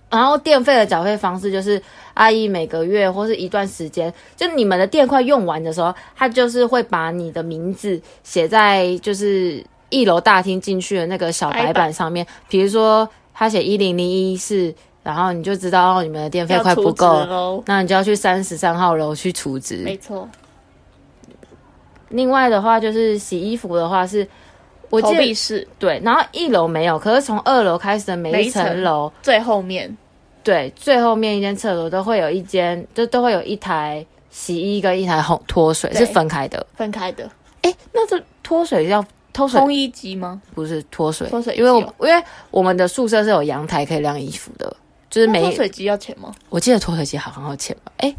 然后电费的缴费方式就是阿姨每个月或是一段时间，就你们的电快用完的时候，他就是会把你的名字写在就是一楼大厅进去的那个小白板上面，比如说他写一零零一室，然后你就知道哦你们的电费快不够那你就要去三十三号楼去储值。没错，另外的话就是洗衣服的话是，我投记得币式对，然后一楼没有，可是从二楼开始的每一层层楼。最后面对，最后面一间厕所都会有一间，就都会有一台洗衣跟一台烘脱水是分开的。分开的哎，那这脱水要脱水烘衣机吗？不是脱水，脱水因为我哦因为我们的宿舍是有阳台可以晾衣服的，就是每脱水机要钱吗？我记得脱水机好像要钱吧？哎，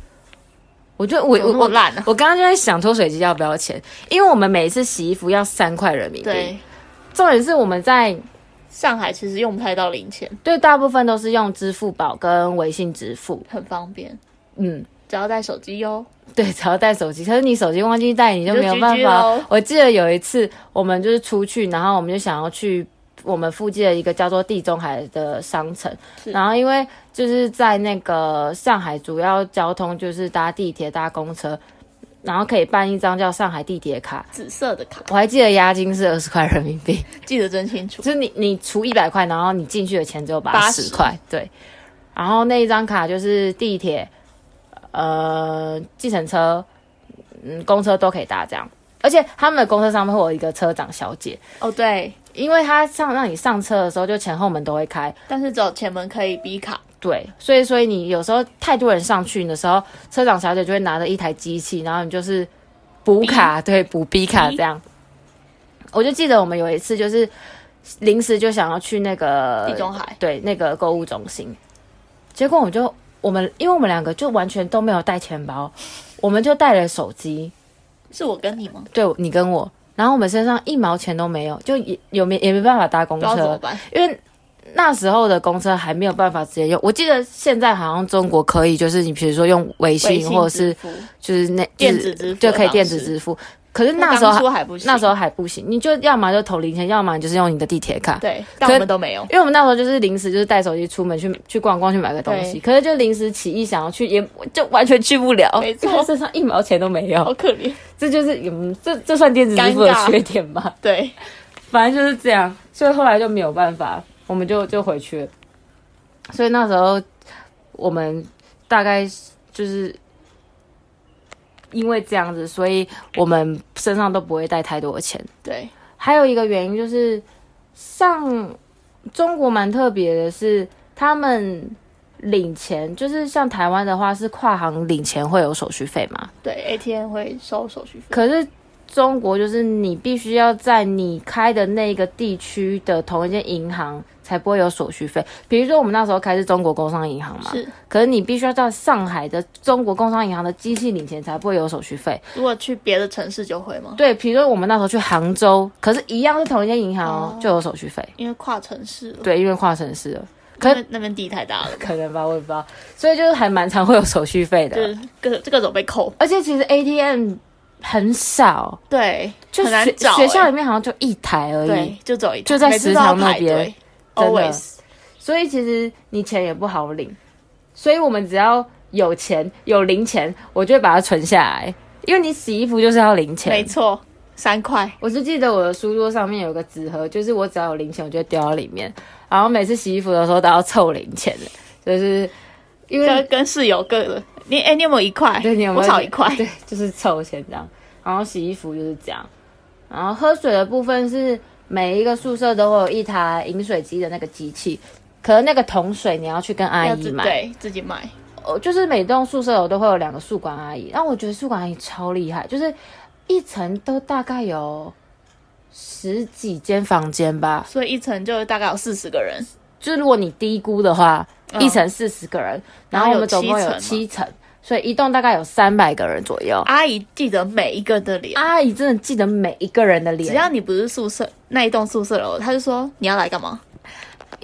我觉得我我我那么烂啊！我刚刚就在想脱水机要不要钱，因为我们每一次洗衣服要三块人民币。对，，重点是我们在上海其实用不太到零钱，对大部分都是用支付宝跟微信支付，很方便，嗯。只要带手机哟。对，只要带手机，可是你手机忘记带，你就没有办法。我记得有一次，我们就是出去，然后我们就想要去我们附近的一个叫做地中海的商城，然后因为就是在那个上海主要交通就是搭地铁、搭公车，然后可以办一张叫上海地铁卡。紫色的卡，我还记得押金是二十块人民币，记得真清楚。就是你你除一百块，然后你进去的钱只有八十80块，对。然后那一张卡就是地铁、呃，计程车、嗯，公车都可以搭这样。而且他们的公车上面会有一个车长小姐，哦，对，因为他上让你上车的时候，就前后门都会开，但是只有前门可以逼卡，对，所以所以你有时候太多人上去的时候，车长小姐就会拿着一台机器，然后你就是补卡，对，补 B 卡这样。我就记得我们有一次就是临时就想要去那个地中海。对那个购物中心，结果我们就我们因为我们两个就完全都没有带钱包，我们就带了手机，是我跟你吗？对你跟我，然后我们身上一毛钱都没有，就也有没也没办法搭公车，因为那时候的公车还没有办法直接用。我记得现在好像中国可以，就是你比如说用微微信或者是就是那电子支付就可以电子支付。可是那时候还还不行，那时候还不行，你就要么就投零钱，要么你就是用你的地铁卡。对，但可我们都没有。因为我们那时候就是临时就是带手机出门去去逛逛去买个东西，可是就临时起意想要去，也就完全去不了，没错 身上一毛钱都没有好。可怜。这就是嗯，这这算电子支付的缺点吧？对，反正就是这样，所以后来就没有办法，我们就就回去了。所以那时候我们大概就是因为这样子，所以我们身上都不会带太多的钱。对，还有一个原因就是，像中国蛮特别的是，他们领钱，就是像台湾的话是跨行领钱会有手续费嘛，对，ATM 会收手续费。可是中国就是你必须要在你开的那个地区的同一间银行才不会有手续费。比如说我们那时候开是中国工商银行嘛，是，可是你必须要在上海的中国工商银行的机器领钱才不会有手续费。如果去别的城市就会吗？对，比如说我们那时候去杭州，可是一样是同一间银行哦，哦就有手续费。因为跨城市了，对，因为跨城市了，可能那边地太大了，可能吧，我也不知道，所以就是还蛮常会有手续费的。就是各各种被扣。而且其实 ATM 很少，对，就很难学找欸学校里面好像就一台而已。对，就走一台就在食堂那边，always 所以其实你钱也不好领，所以我们只要有钱有零钱，我就会把它存下来，因为你洗衣服就是要零钱没。错，三块。我就记得我的书桌上面有个纸盒，就是我只要有零钱，我就会丢到里面，然后每次洗衣服的时候都要凑零钱的，就是因为跟跟室友各的，你哎、你有没有一块？对你有没有一块。对，就是凑钱这样。然后洗衣服就是这样，然后喝水的部分是每一个宿舍都会有一台饮水机的那个机器，可是那个桶水你要去跟阿姨买。对自己买，哦，就是每栋宿舍楼都会有两个宿管阿姨，然后我觉得宿管阿姨超厉害，就是一层都大概有十几间房间吧，所以一层就大概有四十个人，就是如果你低估的话，嗯一层四十个人，然后我们总共有七层，所以一栋大概有三百个人左右。阿姨记得每一个的脸，阿姨真的记得每一个人的脸，只要你不是宿舍那一栋宿舍楼，他就说你要来干嘛？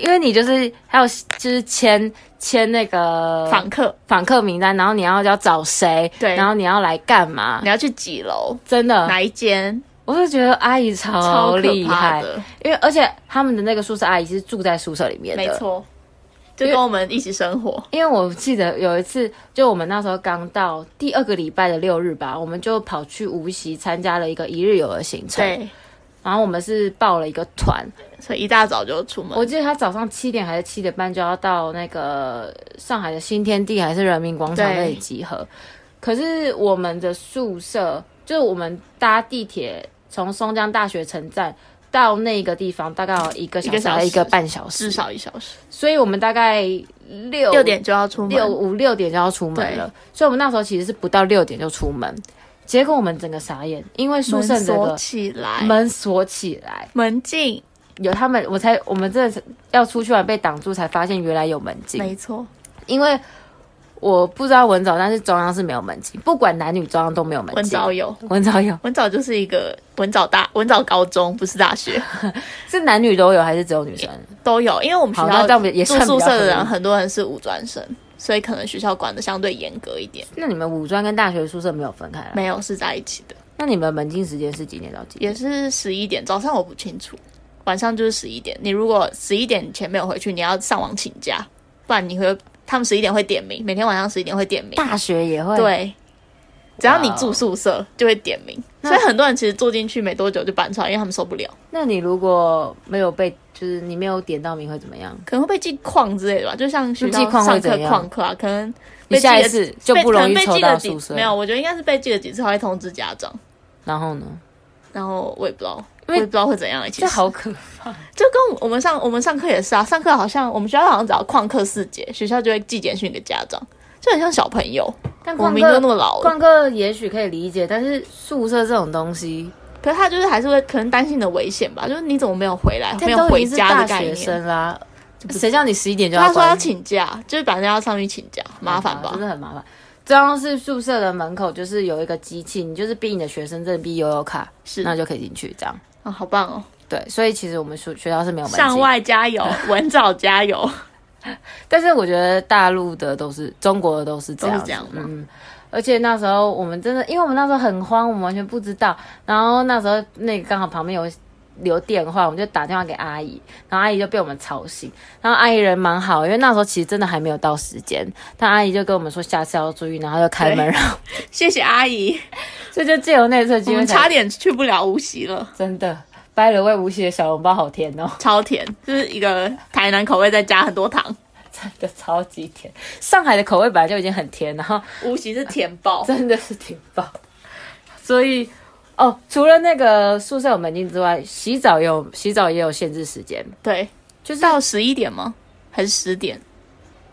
因为你就是还有就是签签那个访客，访客名单，然后你要要找谁，对。然后你要来干嘛。你，要去几楼，真的。哪一间？我就觉得阿姨超厉害，的，因为而且他们的那个宿舍阿姨是住在宿舍里面的，没。错，就跟我们一起生活。因为我记得有一次，就我们那时候刚到第二个礼拜的六日吧，我们就跑去无锡参加了一个一日游的行程。，对，然后我们是报了一个团，所以一大早就出门。我记得他早上七点还是七点半就要到那个上海的新天地还是人民广场那里集合。可是我们的宿舍，就是我们搭地铁从松江大学城站到那个地方，大概有一个小时。一个半小时，至少一小时，所以我们大概六六点就要出门。六五六点就要出门了，所以我们那时候其实是不到六点就出门，结果我们整个傻眼，因为宿舍门锁起来，门锁起来，门禁，有他们，我才我们真的是要出去玩被挡住，才发现原来有门禁，没错，因为我不知道文藻，但是中央是没有门禁，不管男女中央都没有门禁。文藻有，文藻有文藻就是一个文藻大文藻高中，不是大学 是男女都有还是只有女生？都有，因为我们学校样也住算比较合理宿舍的人很多人是五专生，所以可能学校管的相对严格一点。那你们五专跟大学宿舍没有分开来？没有是在一起的，那你们门禁时间是几点到几点？也是十一点，早上我不清楚，晚上就是十一点。你如果十一点前没有回去，你要上网请假，不然你会他们十一点会点名，每天晚上十一点会点名。大学也会？，对，只要你住宿舍就会点名，所以很多人其实住进去没多久就搬出来，因为他们受不了，那你如果没有被，就是你没有点到名会怎么样？可能会被记旷之类的吧，就像学校上课旷课啊，可能你被记一次就不容易抽到宿舍。没有，我觉得应该是被记了几次，还会通知家长，然后呢？然后我也不知道。我因为也不知道会怎样、欸，其实这好可怕就跟我们上我们上课也是啊，上课好像我们学校好像只要旷课四节，学校就会寄简讯给家长，就很像小朋友。但旷我们明明都那么老了，旷课也许可以理解，但是宿舍这种东西，可是他就是还是会可能担心你的危险吧，就是你怎么没有回来，没有回家的概念。学生啦，谁叫你十一点就要他说要？请假，就是把人家要上去请假，麻烦吧真？的很麻烦。中央是宿舍的门口就是有一个机器，你就是逼你的学生证、逼悠悠卡，是那就可以进去这样。啊，好棒哦！对，所以其实我们学学校是没有门禁上外加油，文藻加油。但是我觉得大陆的都是中国的都是这样子，都是这样吗嗯。而且那时候我们真的，因为我们那时候很慌，我们完全不知道。然后那时候那个刚好旁边有留电话，我们就打电话给阿姨，然后阿姨就被我们吵醒。然后阿姨人蛮好，因为那时候其实真的还没有到时间，但阿姨就跟我们说下次要注意，然后就开门，对然后 谢谢阿姨，所以就借由那次机会，我们差点去不了无锡了，真的掰了位无锡的小笼包好甜哦，超甜，就是一个台南口味再加很多糖，真的超级甜。上海的口味本来就已经很甜，然后无锡是甜爆。真的是甜爆。所以哦，除了那个宿舍有门禁之外，洗澡也有洗澡也有限制时间，对，就是到十一点吗？还是十点？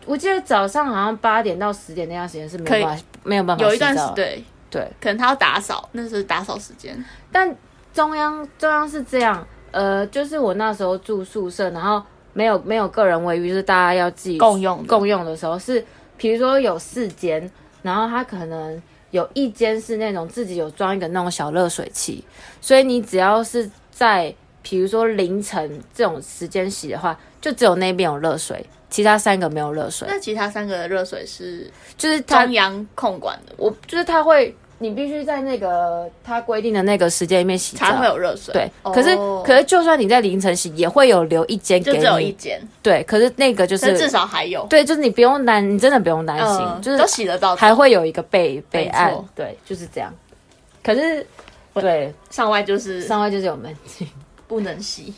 我记得早上好像八点到十点那段时间是没有办法没有办法有一段时对，对，可能他要打扫，那是打扫时间。但中央中央是这样，呃，就是我那时候住宿舍，然后没有没有个人卫浴，就是大家要自己共用共用的时候是，比如说有四间，然后他可能有一间是那种自己有装一个那种小热水器，所以你只要是在比如说凌晨这种时间洗的话，就只有那边有热水，其他三个没有热水，那其他三个的热水是就是它中央控管的，我就是它会，你必须在那个它规定的那个时间里面洗澡才会有热水。对，哦可是可是就算你在凌晨洗，也会有留一间给就只有一你。间，对，可是那个就是至少还有，对，就是你不用担，你真的不用担心，嗯，就是都洗得到，还会有一个备备案。对，就是这样。可是对上外就是上外就是有门禁。不能洗。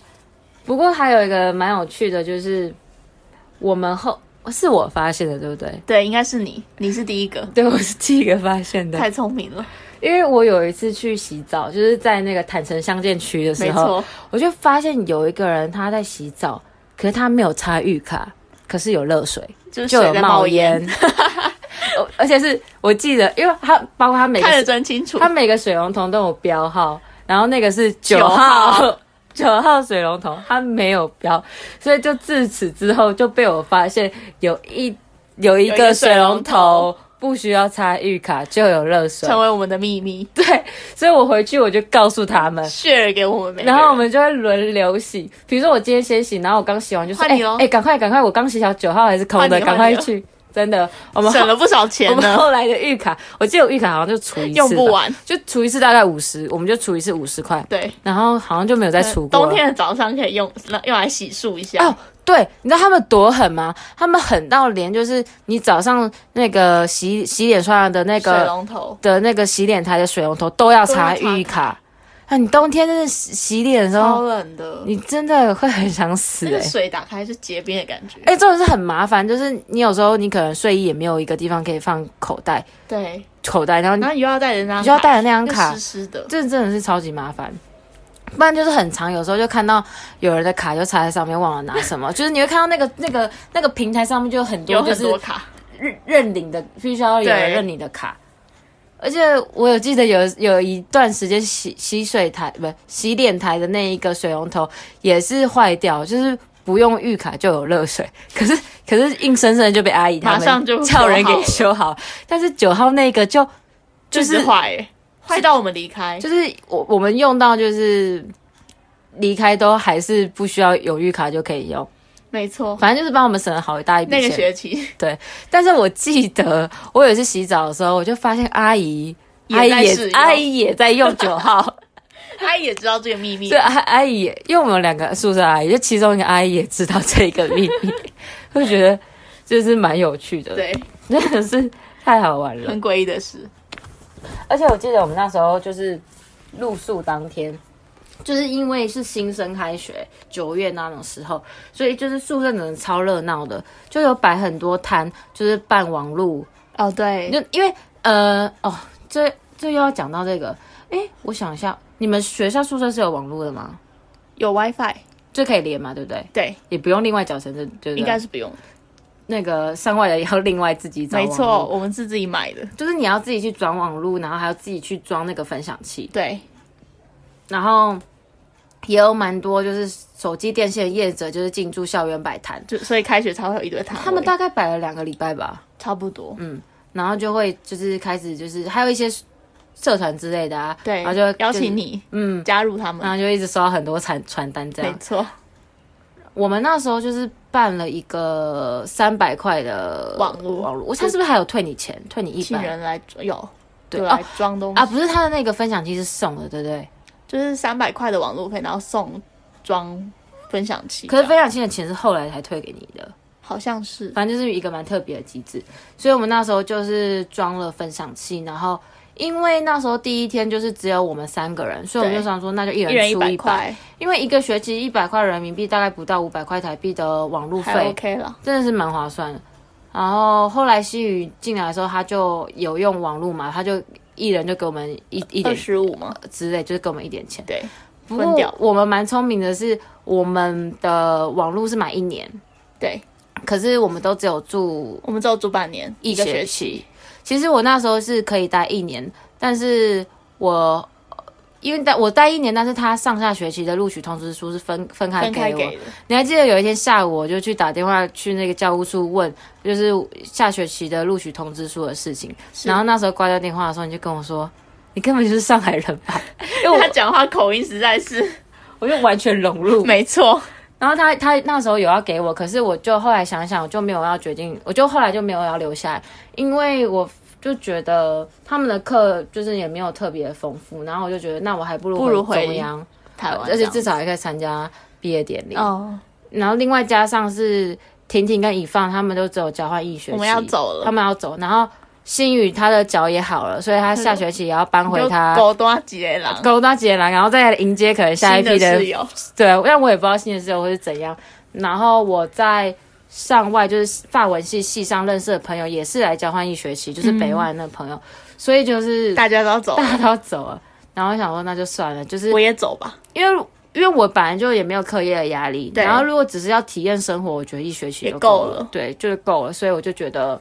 不过还有一个蛮有趣的，就是我们后是我发现的，对不对？对，应该是你，你是第一个，对，我是第一个发现的，太聪明了，因为我有一次去洗澡，就是在那个坦诚相见区的时候，我就发现有一个人他在洗澡，可是他没有插浴卡，可是有热水，就是就有冒烟。哦而且是我记得，因为他包括他每看得个真清楚他。每个水龙头都有标号，然后那个是九号。九号水龙头，它没有标，所以就自此之后就被我发现有一有一个个水龙头头不需要插浴卡就有热水，成为我们的秘密对，所以我回去我就告诉他们，，share 给我们。然后我们就会轮流洗。比如说我今天先洗，然后我刚洗完就说：“哎哎，赶快赶快，我刚洗好九号还是空的，赶快去。”真的，我们省了不少钱，我们后来的浴卡，我记得我预卡好像就除一次，用不，完。就除一次大概五十，我们就除一次五十块，对，然后好像就没有再除过。冬天的早上可以用用来洗漱一下。哦，对，你知道他们多狠吗？他们狠到连就是你早上那个洗洗脸刷牙的那个水龙头的那个洗脸台的水龙头都要插都要插预卡。啊，你冬天真的洗洗脸的时候超，冷的，你真的会很想死哎、那个水打开是结冰的感觉。哎、这种是很麻烦，就是你有时候你可能睡衣也没有一个地方可以放口袋，对，口袋，然后你然后你又要带着那张卡，你就要带着那张卡又湿湿的。这真的是超级麻烦。不然就是很长，有时候就看到有人的卡就插在上面，忘了拿什么。就是你会看到那个那个那个平台上面就有很多就是很多卡，认认领的，必须要有人认你的卡。而且我有记得有有一段时间洗洗水台不洗脸台的那一个水龙头也是坏掉，就是不用浴卡就有热水，可是可是硬生生的就被阿姨他马上就们叫人给修好好。但是九号那个就就就是是坏欸，坏到我们离开。就是我我们用到就是离开都还是不需要有浴卡就可以用，没错，反正就是帮我们省了好一大一笔钱。那个。学期。对。但是我记得我有一次洗澡的时候，我就发现阿姨阿姨也阿姨也在用九号，阿姨也知道这个秘密。对，阿阿姨也，因为我们有两个宿舍阿姨，就其中一个阿姨也知道这个秘密，会觉得就是蛮有趣的，，对，真的是太好玩了。很诡异的事。而且我记得我们那时候就是露宿当天，就是因为是新生开学九月那种时候，所以就是宿舍真的超热闹的，就有摆很多摊，就是办网路，哦，对，就因为呃哦，这这又要讲到这个，哎，我想一下，你们学校宿舍是有网络的吗？有 WiFi，就可以连嘛，对不对？对，也不用另外缴钱，对对不对？应该是不用。那个上外的要另外自己找，没错，，我们是自己买的。就是你要自己去转网络，然后还要自己去装那个分享器，对，然后也有蛮多就是手机电线业者就是进驻校园摆摊，就所以开学才会有一堆摊。他们大概摆了两个礼拜吧，差不多，嗯然后就会就是开始就是还有一些社团之类的啊，对，然后就邀就是请你嗯，加入他们然。后就一直收到很多传传单这样。没错，我们那时候就是办了一个三百块的网络网络，我猜是不是还有退你钱，退你一百请人来有，对就来装东西啊？不是他的那个分享机是送的，对不对？就是三百块的网络费，然后送装分享器。可是分享器的钱是后来才退给你的，好像是反正就是一个蛮特别的机制。所以我们那时候就是装了分享器，然后因为那时候第一天就是只有我们三个人，所以我们就想说那就一一人出一百，块，因为一个学期一百块人民币大概不到五百块台币的网路费，OK 了。真的是蛮划算的。然后后来西雨进来的时候，他就有用网络嘛，他就一人就给我们一一二点十五吗？之类，就是给我们一点钱。对，不过我们蛮聪明的是，我们的网络是买一年，对，可是我们都只有住我们只有住半年，一一个学期期。。其实我那时候是可以待一年，但是我因为待我待一年，但是他上下学期的录取通知书是分分开给我。你还记得有一天下午，我就去打电话去那个教务处问，就是下学期的录取通知书的事情。然后那时候挂掉电话的时候，你就跟我说，你根本就是上海人吧？因为他讲话口音实在是 我就完全融入。没错，然后他他那时候有要给我，可是我就后来想想，我就没有要决定，我就后来就没有要留下来，因为我就觉得他们的课就是也没有特别丰富，然后我就觉得那我还不如不如回中央，台湾，而且至少也可以参加毕业典礼。哦，然后另外加上是婷婷跟以放他们都只有交换一学期，我们要走了他们要走，然后新宇他的脚也好了，所以他下学期也要搬回就他狗多几个人，勾搭杰兰，然后再迎接可能下一批新的室友，对，但我也不知道新的室友会是怎样。然后我在上外就是法文系系上认识的朋友，也是来交换一学期，就是北外的那朋友，所以就是大大家都要走，家都要走了。然后我想说那就算了，就是我也走吧。因为因为我本来就也没有课业的压力，对然后如果只是要体验生活，我觉得一学期也够了对，就是够了，所以我就觉得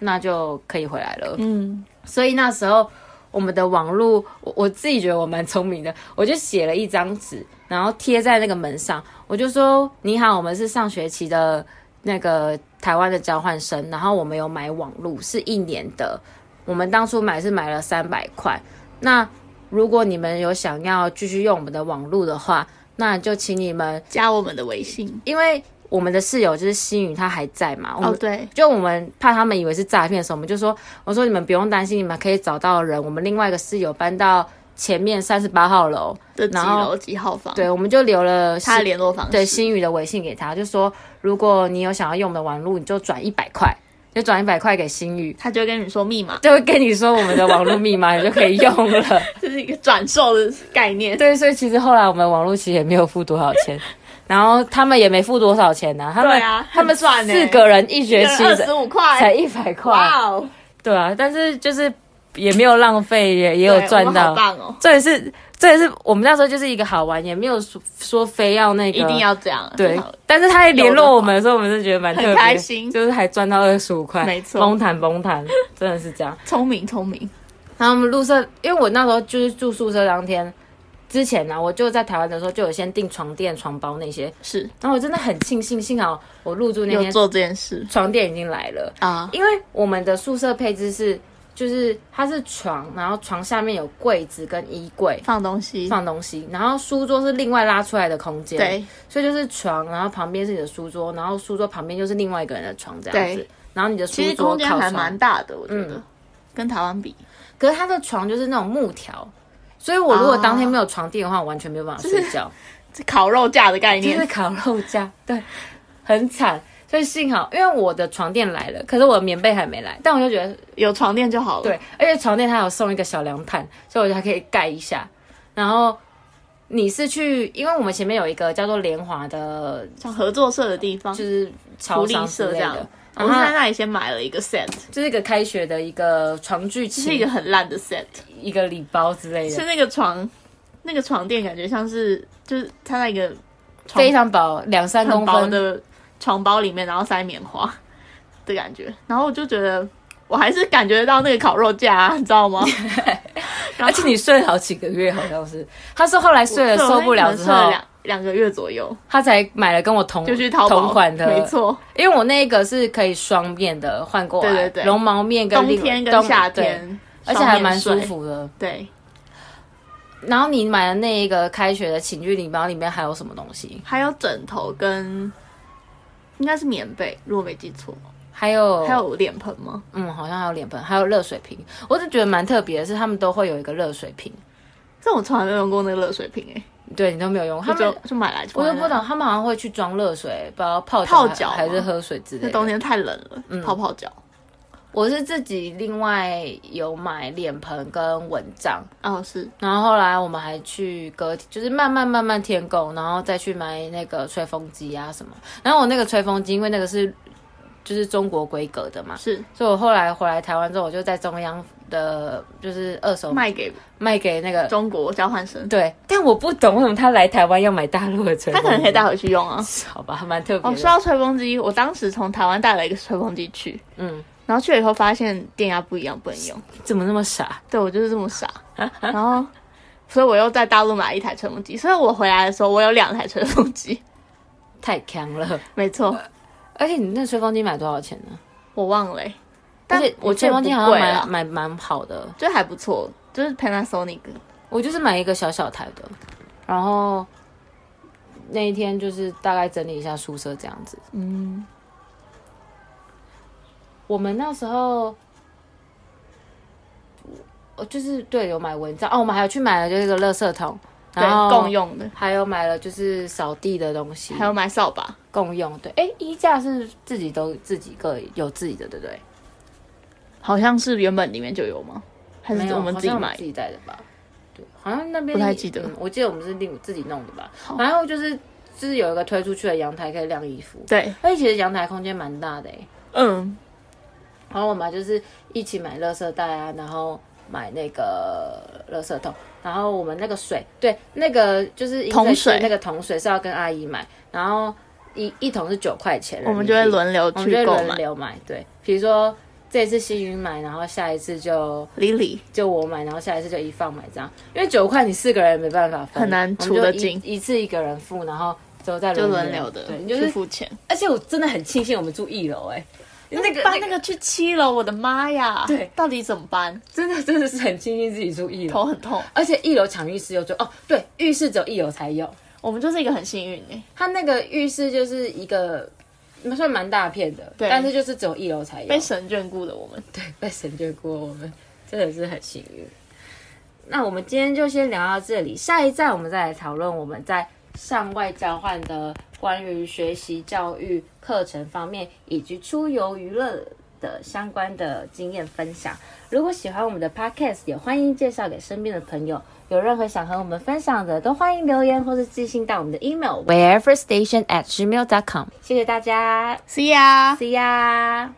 那就可以回来了。嗯，所以那时候我们的网络，我我自己觉得我蛮聪明的，我就写了一张纸，然后贴在那个门上，我就说：“你好，我们是上学期的那个台湾的交换生，然后我们有买网路，是一年的，我们当初买是买了三百块。那如果你们有想要继续用我们的网路的话，那就请你们加我们的微信，因为我们的室友就是新宇，他还在嘛？哦，对，就我们怕他们以为是诈骗的时候，我们就说，我说你们不用担心，你们可以找到人。我们另外一个室友搬到前面三十八号楼，的几楼几号房？对，我们就留了他的联络方式。对新宇的微信给他，就说如果你有想要用我们的网络，你就转一百块，就转一百块给新宇，他就会跟你说密码，就会跟你说我们的网络密码，你就可以用了。这是一个转售的概念。对，所以其实后来我们网络其实也没有付多少钱，然后他们也没付多少钱呢、他们对啊他们很赚欸四个人一学期二十五块，才一百块，哇哦，对啊，但是就是也没有浪费，也也有赚到好。棒哦！这也是这也是我们那时候就是一个好玩，也没有说说非要那个一定要这样，对。但是他还联络我们的时候，我们是觉得蛮特别，很开心就是还赚到二十五块，没错崩弹崩弹，真的是这样。聪明聪明，然后我们宿舍，因为我那时候就是住宿舍当天之前呢、我就在台湾的时候就有先订床垫、床包那些，是然后我真的很庆幸，幸好我入住那天做这件事床垫已经来了，啊。因为我们的宿舍配置是，就是它是床，然后床下面有柜子跟衣柜。放东西，放东西，然后书桌是另外拉出来的空间，对，所以就是床，然后旁边是你的书桌，然后书桌旁边就是另外一个人的床这样子对，然后你的书其实桌空间还蛮大的，我觉得嗯。跟台湾比，可是他的床就是那种木条，所以我如果啊当天没有床垫的话，我完全没有办法睡觉，这 烤肉架的概念，就是烤肉架，对，很惨。所以幸好，因为我的床垫来了，可是我的棉被还没来，但我就觉得有床垫就好了。对，而且床垫它有送一个小凉毯，所以我就还可以盖一下。然后你是去，因为我们前面有一个叫做联华的，像合作社的地方，就是福超利社这样。。我然后它是在那里先买了一个 set，就是一个开学的一个床具是一，个很烂的 set，一个礼包之类的，是那个床，那个床垫感觉像是就是它那个床非常薄，两三公分。的床包里面，然后塞棉花的感觉，然后我就觉得我还是感觉到那个烤肉架、啊，你知道吗？而且你睡了好几个月，好像是。他是后来睡了受不了之后，两两个月左右，他才买了跟我同就去淘宝同款的，没。错，因为我那个是可以双面的换过来，对对对绒毛面跟冬天跟夏对天，而且还蛮。舒服的。对，然后你买的那一个开学的寝具礼包里面还有什么东西？还有枕头跟应该是棉被，如果没记错，还有还有脸盆吗？嗯，好像还有脸盆，还有热水瓶。我只觉得蛮特别的是，他们都会有一个热水瓶。这我从来没有用过那个热水瓶诶、对你都没有用，他就们就买来就放在那我就不懂，他们好像会去装热水，不知道泡泡脚吗还是喝水之类的。冬天太冷了，嗯泡泡脚。我是自己另外有买脸盆跟蚊帐，哦，是。然后后来我们还去隔，就是慢慢慢慢添购，然后再去买那个吹风机啊什么。然后我那个吹风机，因为那个是就是中国规格的嘛，是。所以我后来回来台湾之后，我就在中央的，就是二手卖给卖给那个中国交换生，对，但我不懂为什么他来台湾要买大陆的吹风机，他可能可以带回去用啊。好吧，蛮特别哦，说到吹风机，我当时从台湾带了一个吹风机去，嗯，然后去了以后发现电压不一样，不能用。怎么那么傻？对我就是这么傻，然后所以我又在大陆买了一台吹风机，所以我回来的时候我有两台吹风机，太强了！没错，而且你那吹风机买多少钱呢？我忘了但且我吹风机好像买买蛮好的，就还不错，就是 Panasonic，我就是买一个小小台的，然后那一天就是大概整理一下宿舍这样子。嗯，我们那时候，我就是对有买蚊帐哦，我们还有去买了就是一个垃圾桶，对然，后共，用的，还有买了就是扫地的东西，还有买扫把，共用。对，哎，衣架是自己都自己各有自己的，对不对？好像是原本里面就有吗？还，是我们自己买自？己带的吧？对，好像那边不太记得嗯我记得我们是另自己弄的吧。然后就是就是有一个推出去的阳台可以晾衣服，对，而且其实阳台空间蛮大的哎。嗯，然后我们就是一起买垃圾袋啊，然后买那个垃圾桶，然后我们那个水，对，那个就是饮桶水那个桶水是要跟阿姨买，然后一一桶是九块钱我们就会轮流去购买。流买，对，比如说这一次新云买，然后下一次就 Lily，就我买，然后下一次就一放买这样，因为九块你四个人也没办法分，很难出得进一次一个人付，然后之后再就轮轮流的对，就是，去付钱。而且我真的很庆幸我们住一楼，哎，那个那个搬那个去七楼，我的妈呀！对，到底怎么搬？真的真的是很庆幸自己住一楼，头很痛。而且一楼抢浴室又就哦，对，浴室只有一楼才有，我们就是一个很幸运哎，它那个浴室就是一个算蛮大片的，对但是就是只有一楼才有。被神眷顾的我们。对被神眷顾，我们真的是很幸运。那我们今天就先聊到这里，下一站我们再来讨论我们在上外交换的关于学习教育课程方面，以及出游娱乐的相关的经验分享。如果喜欢我们的 podcast，也欢迎介绍给身边的朋友。有任何想和我们分享的，都欢迎留言或是寄信到我们的 email whereverstation at gmail.com。谢谢大家 See ya。，See ya。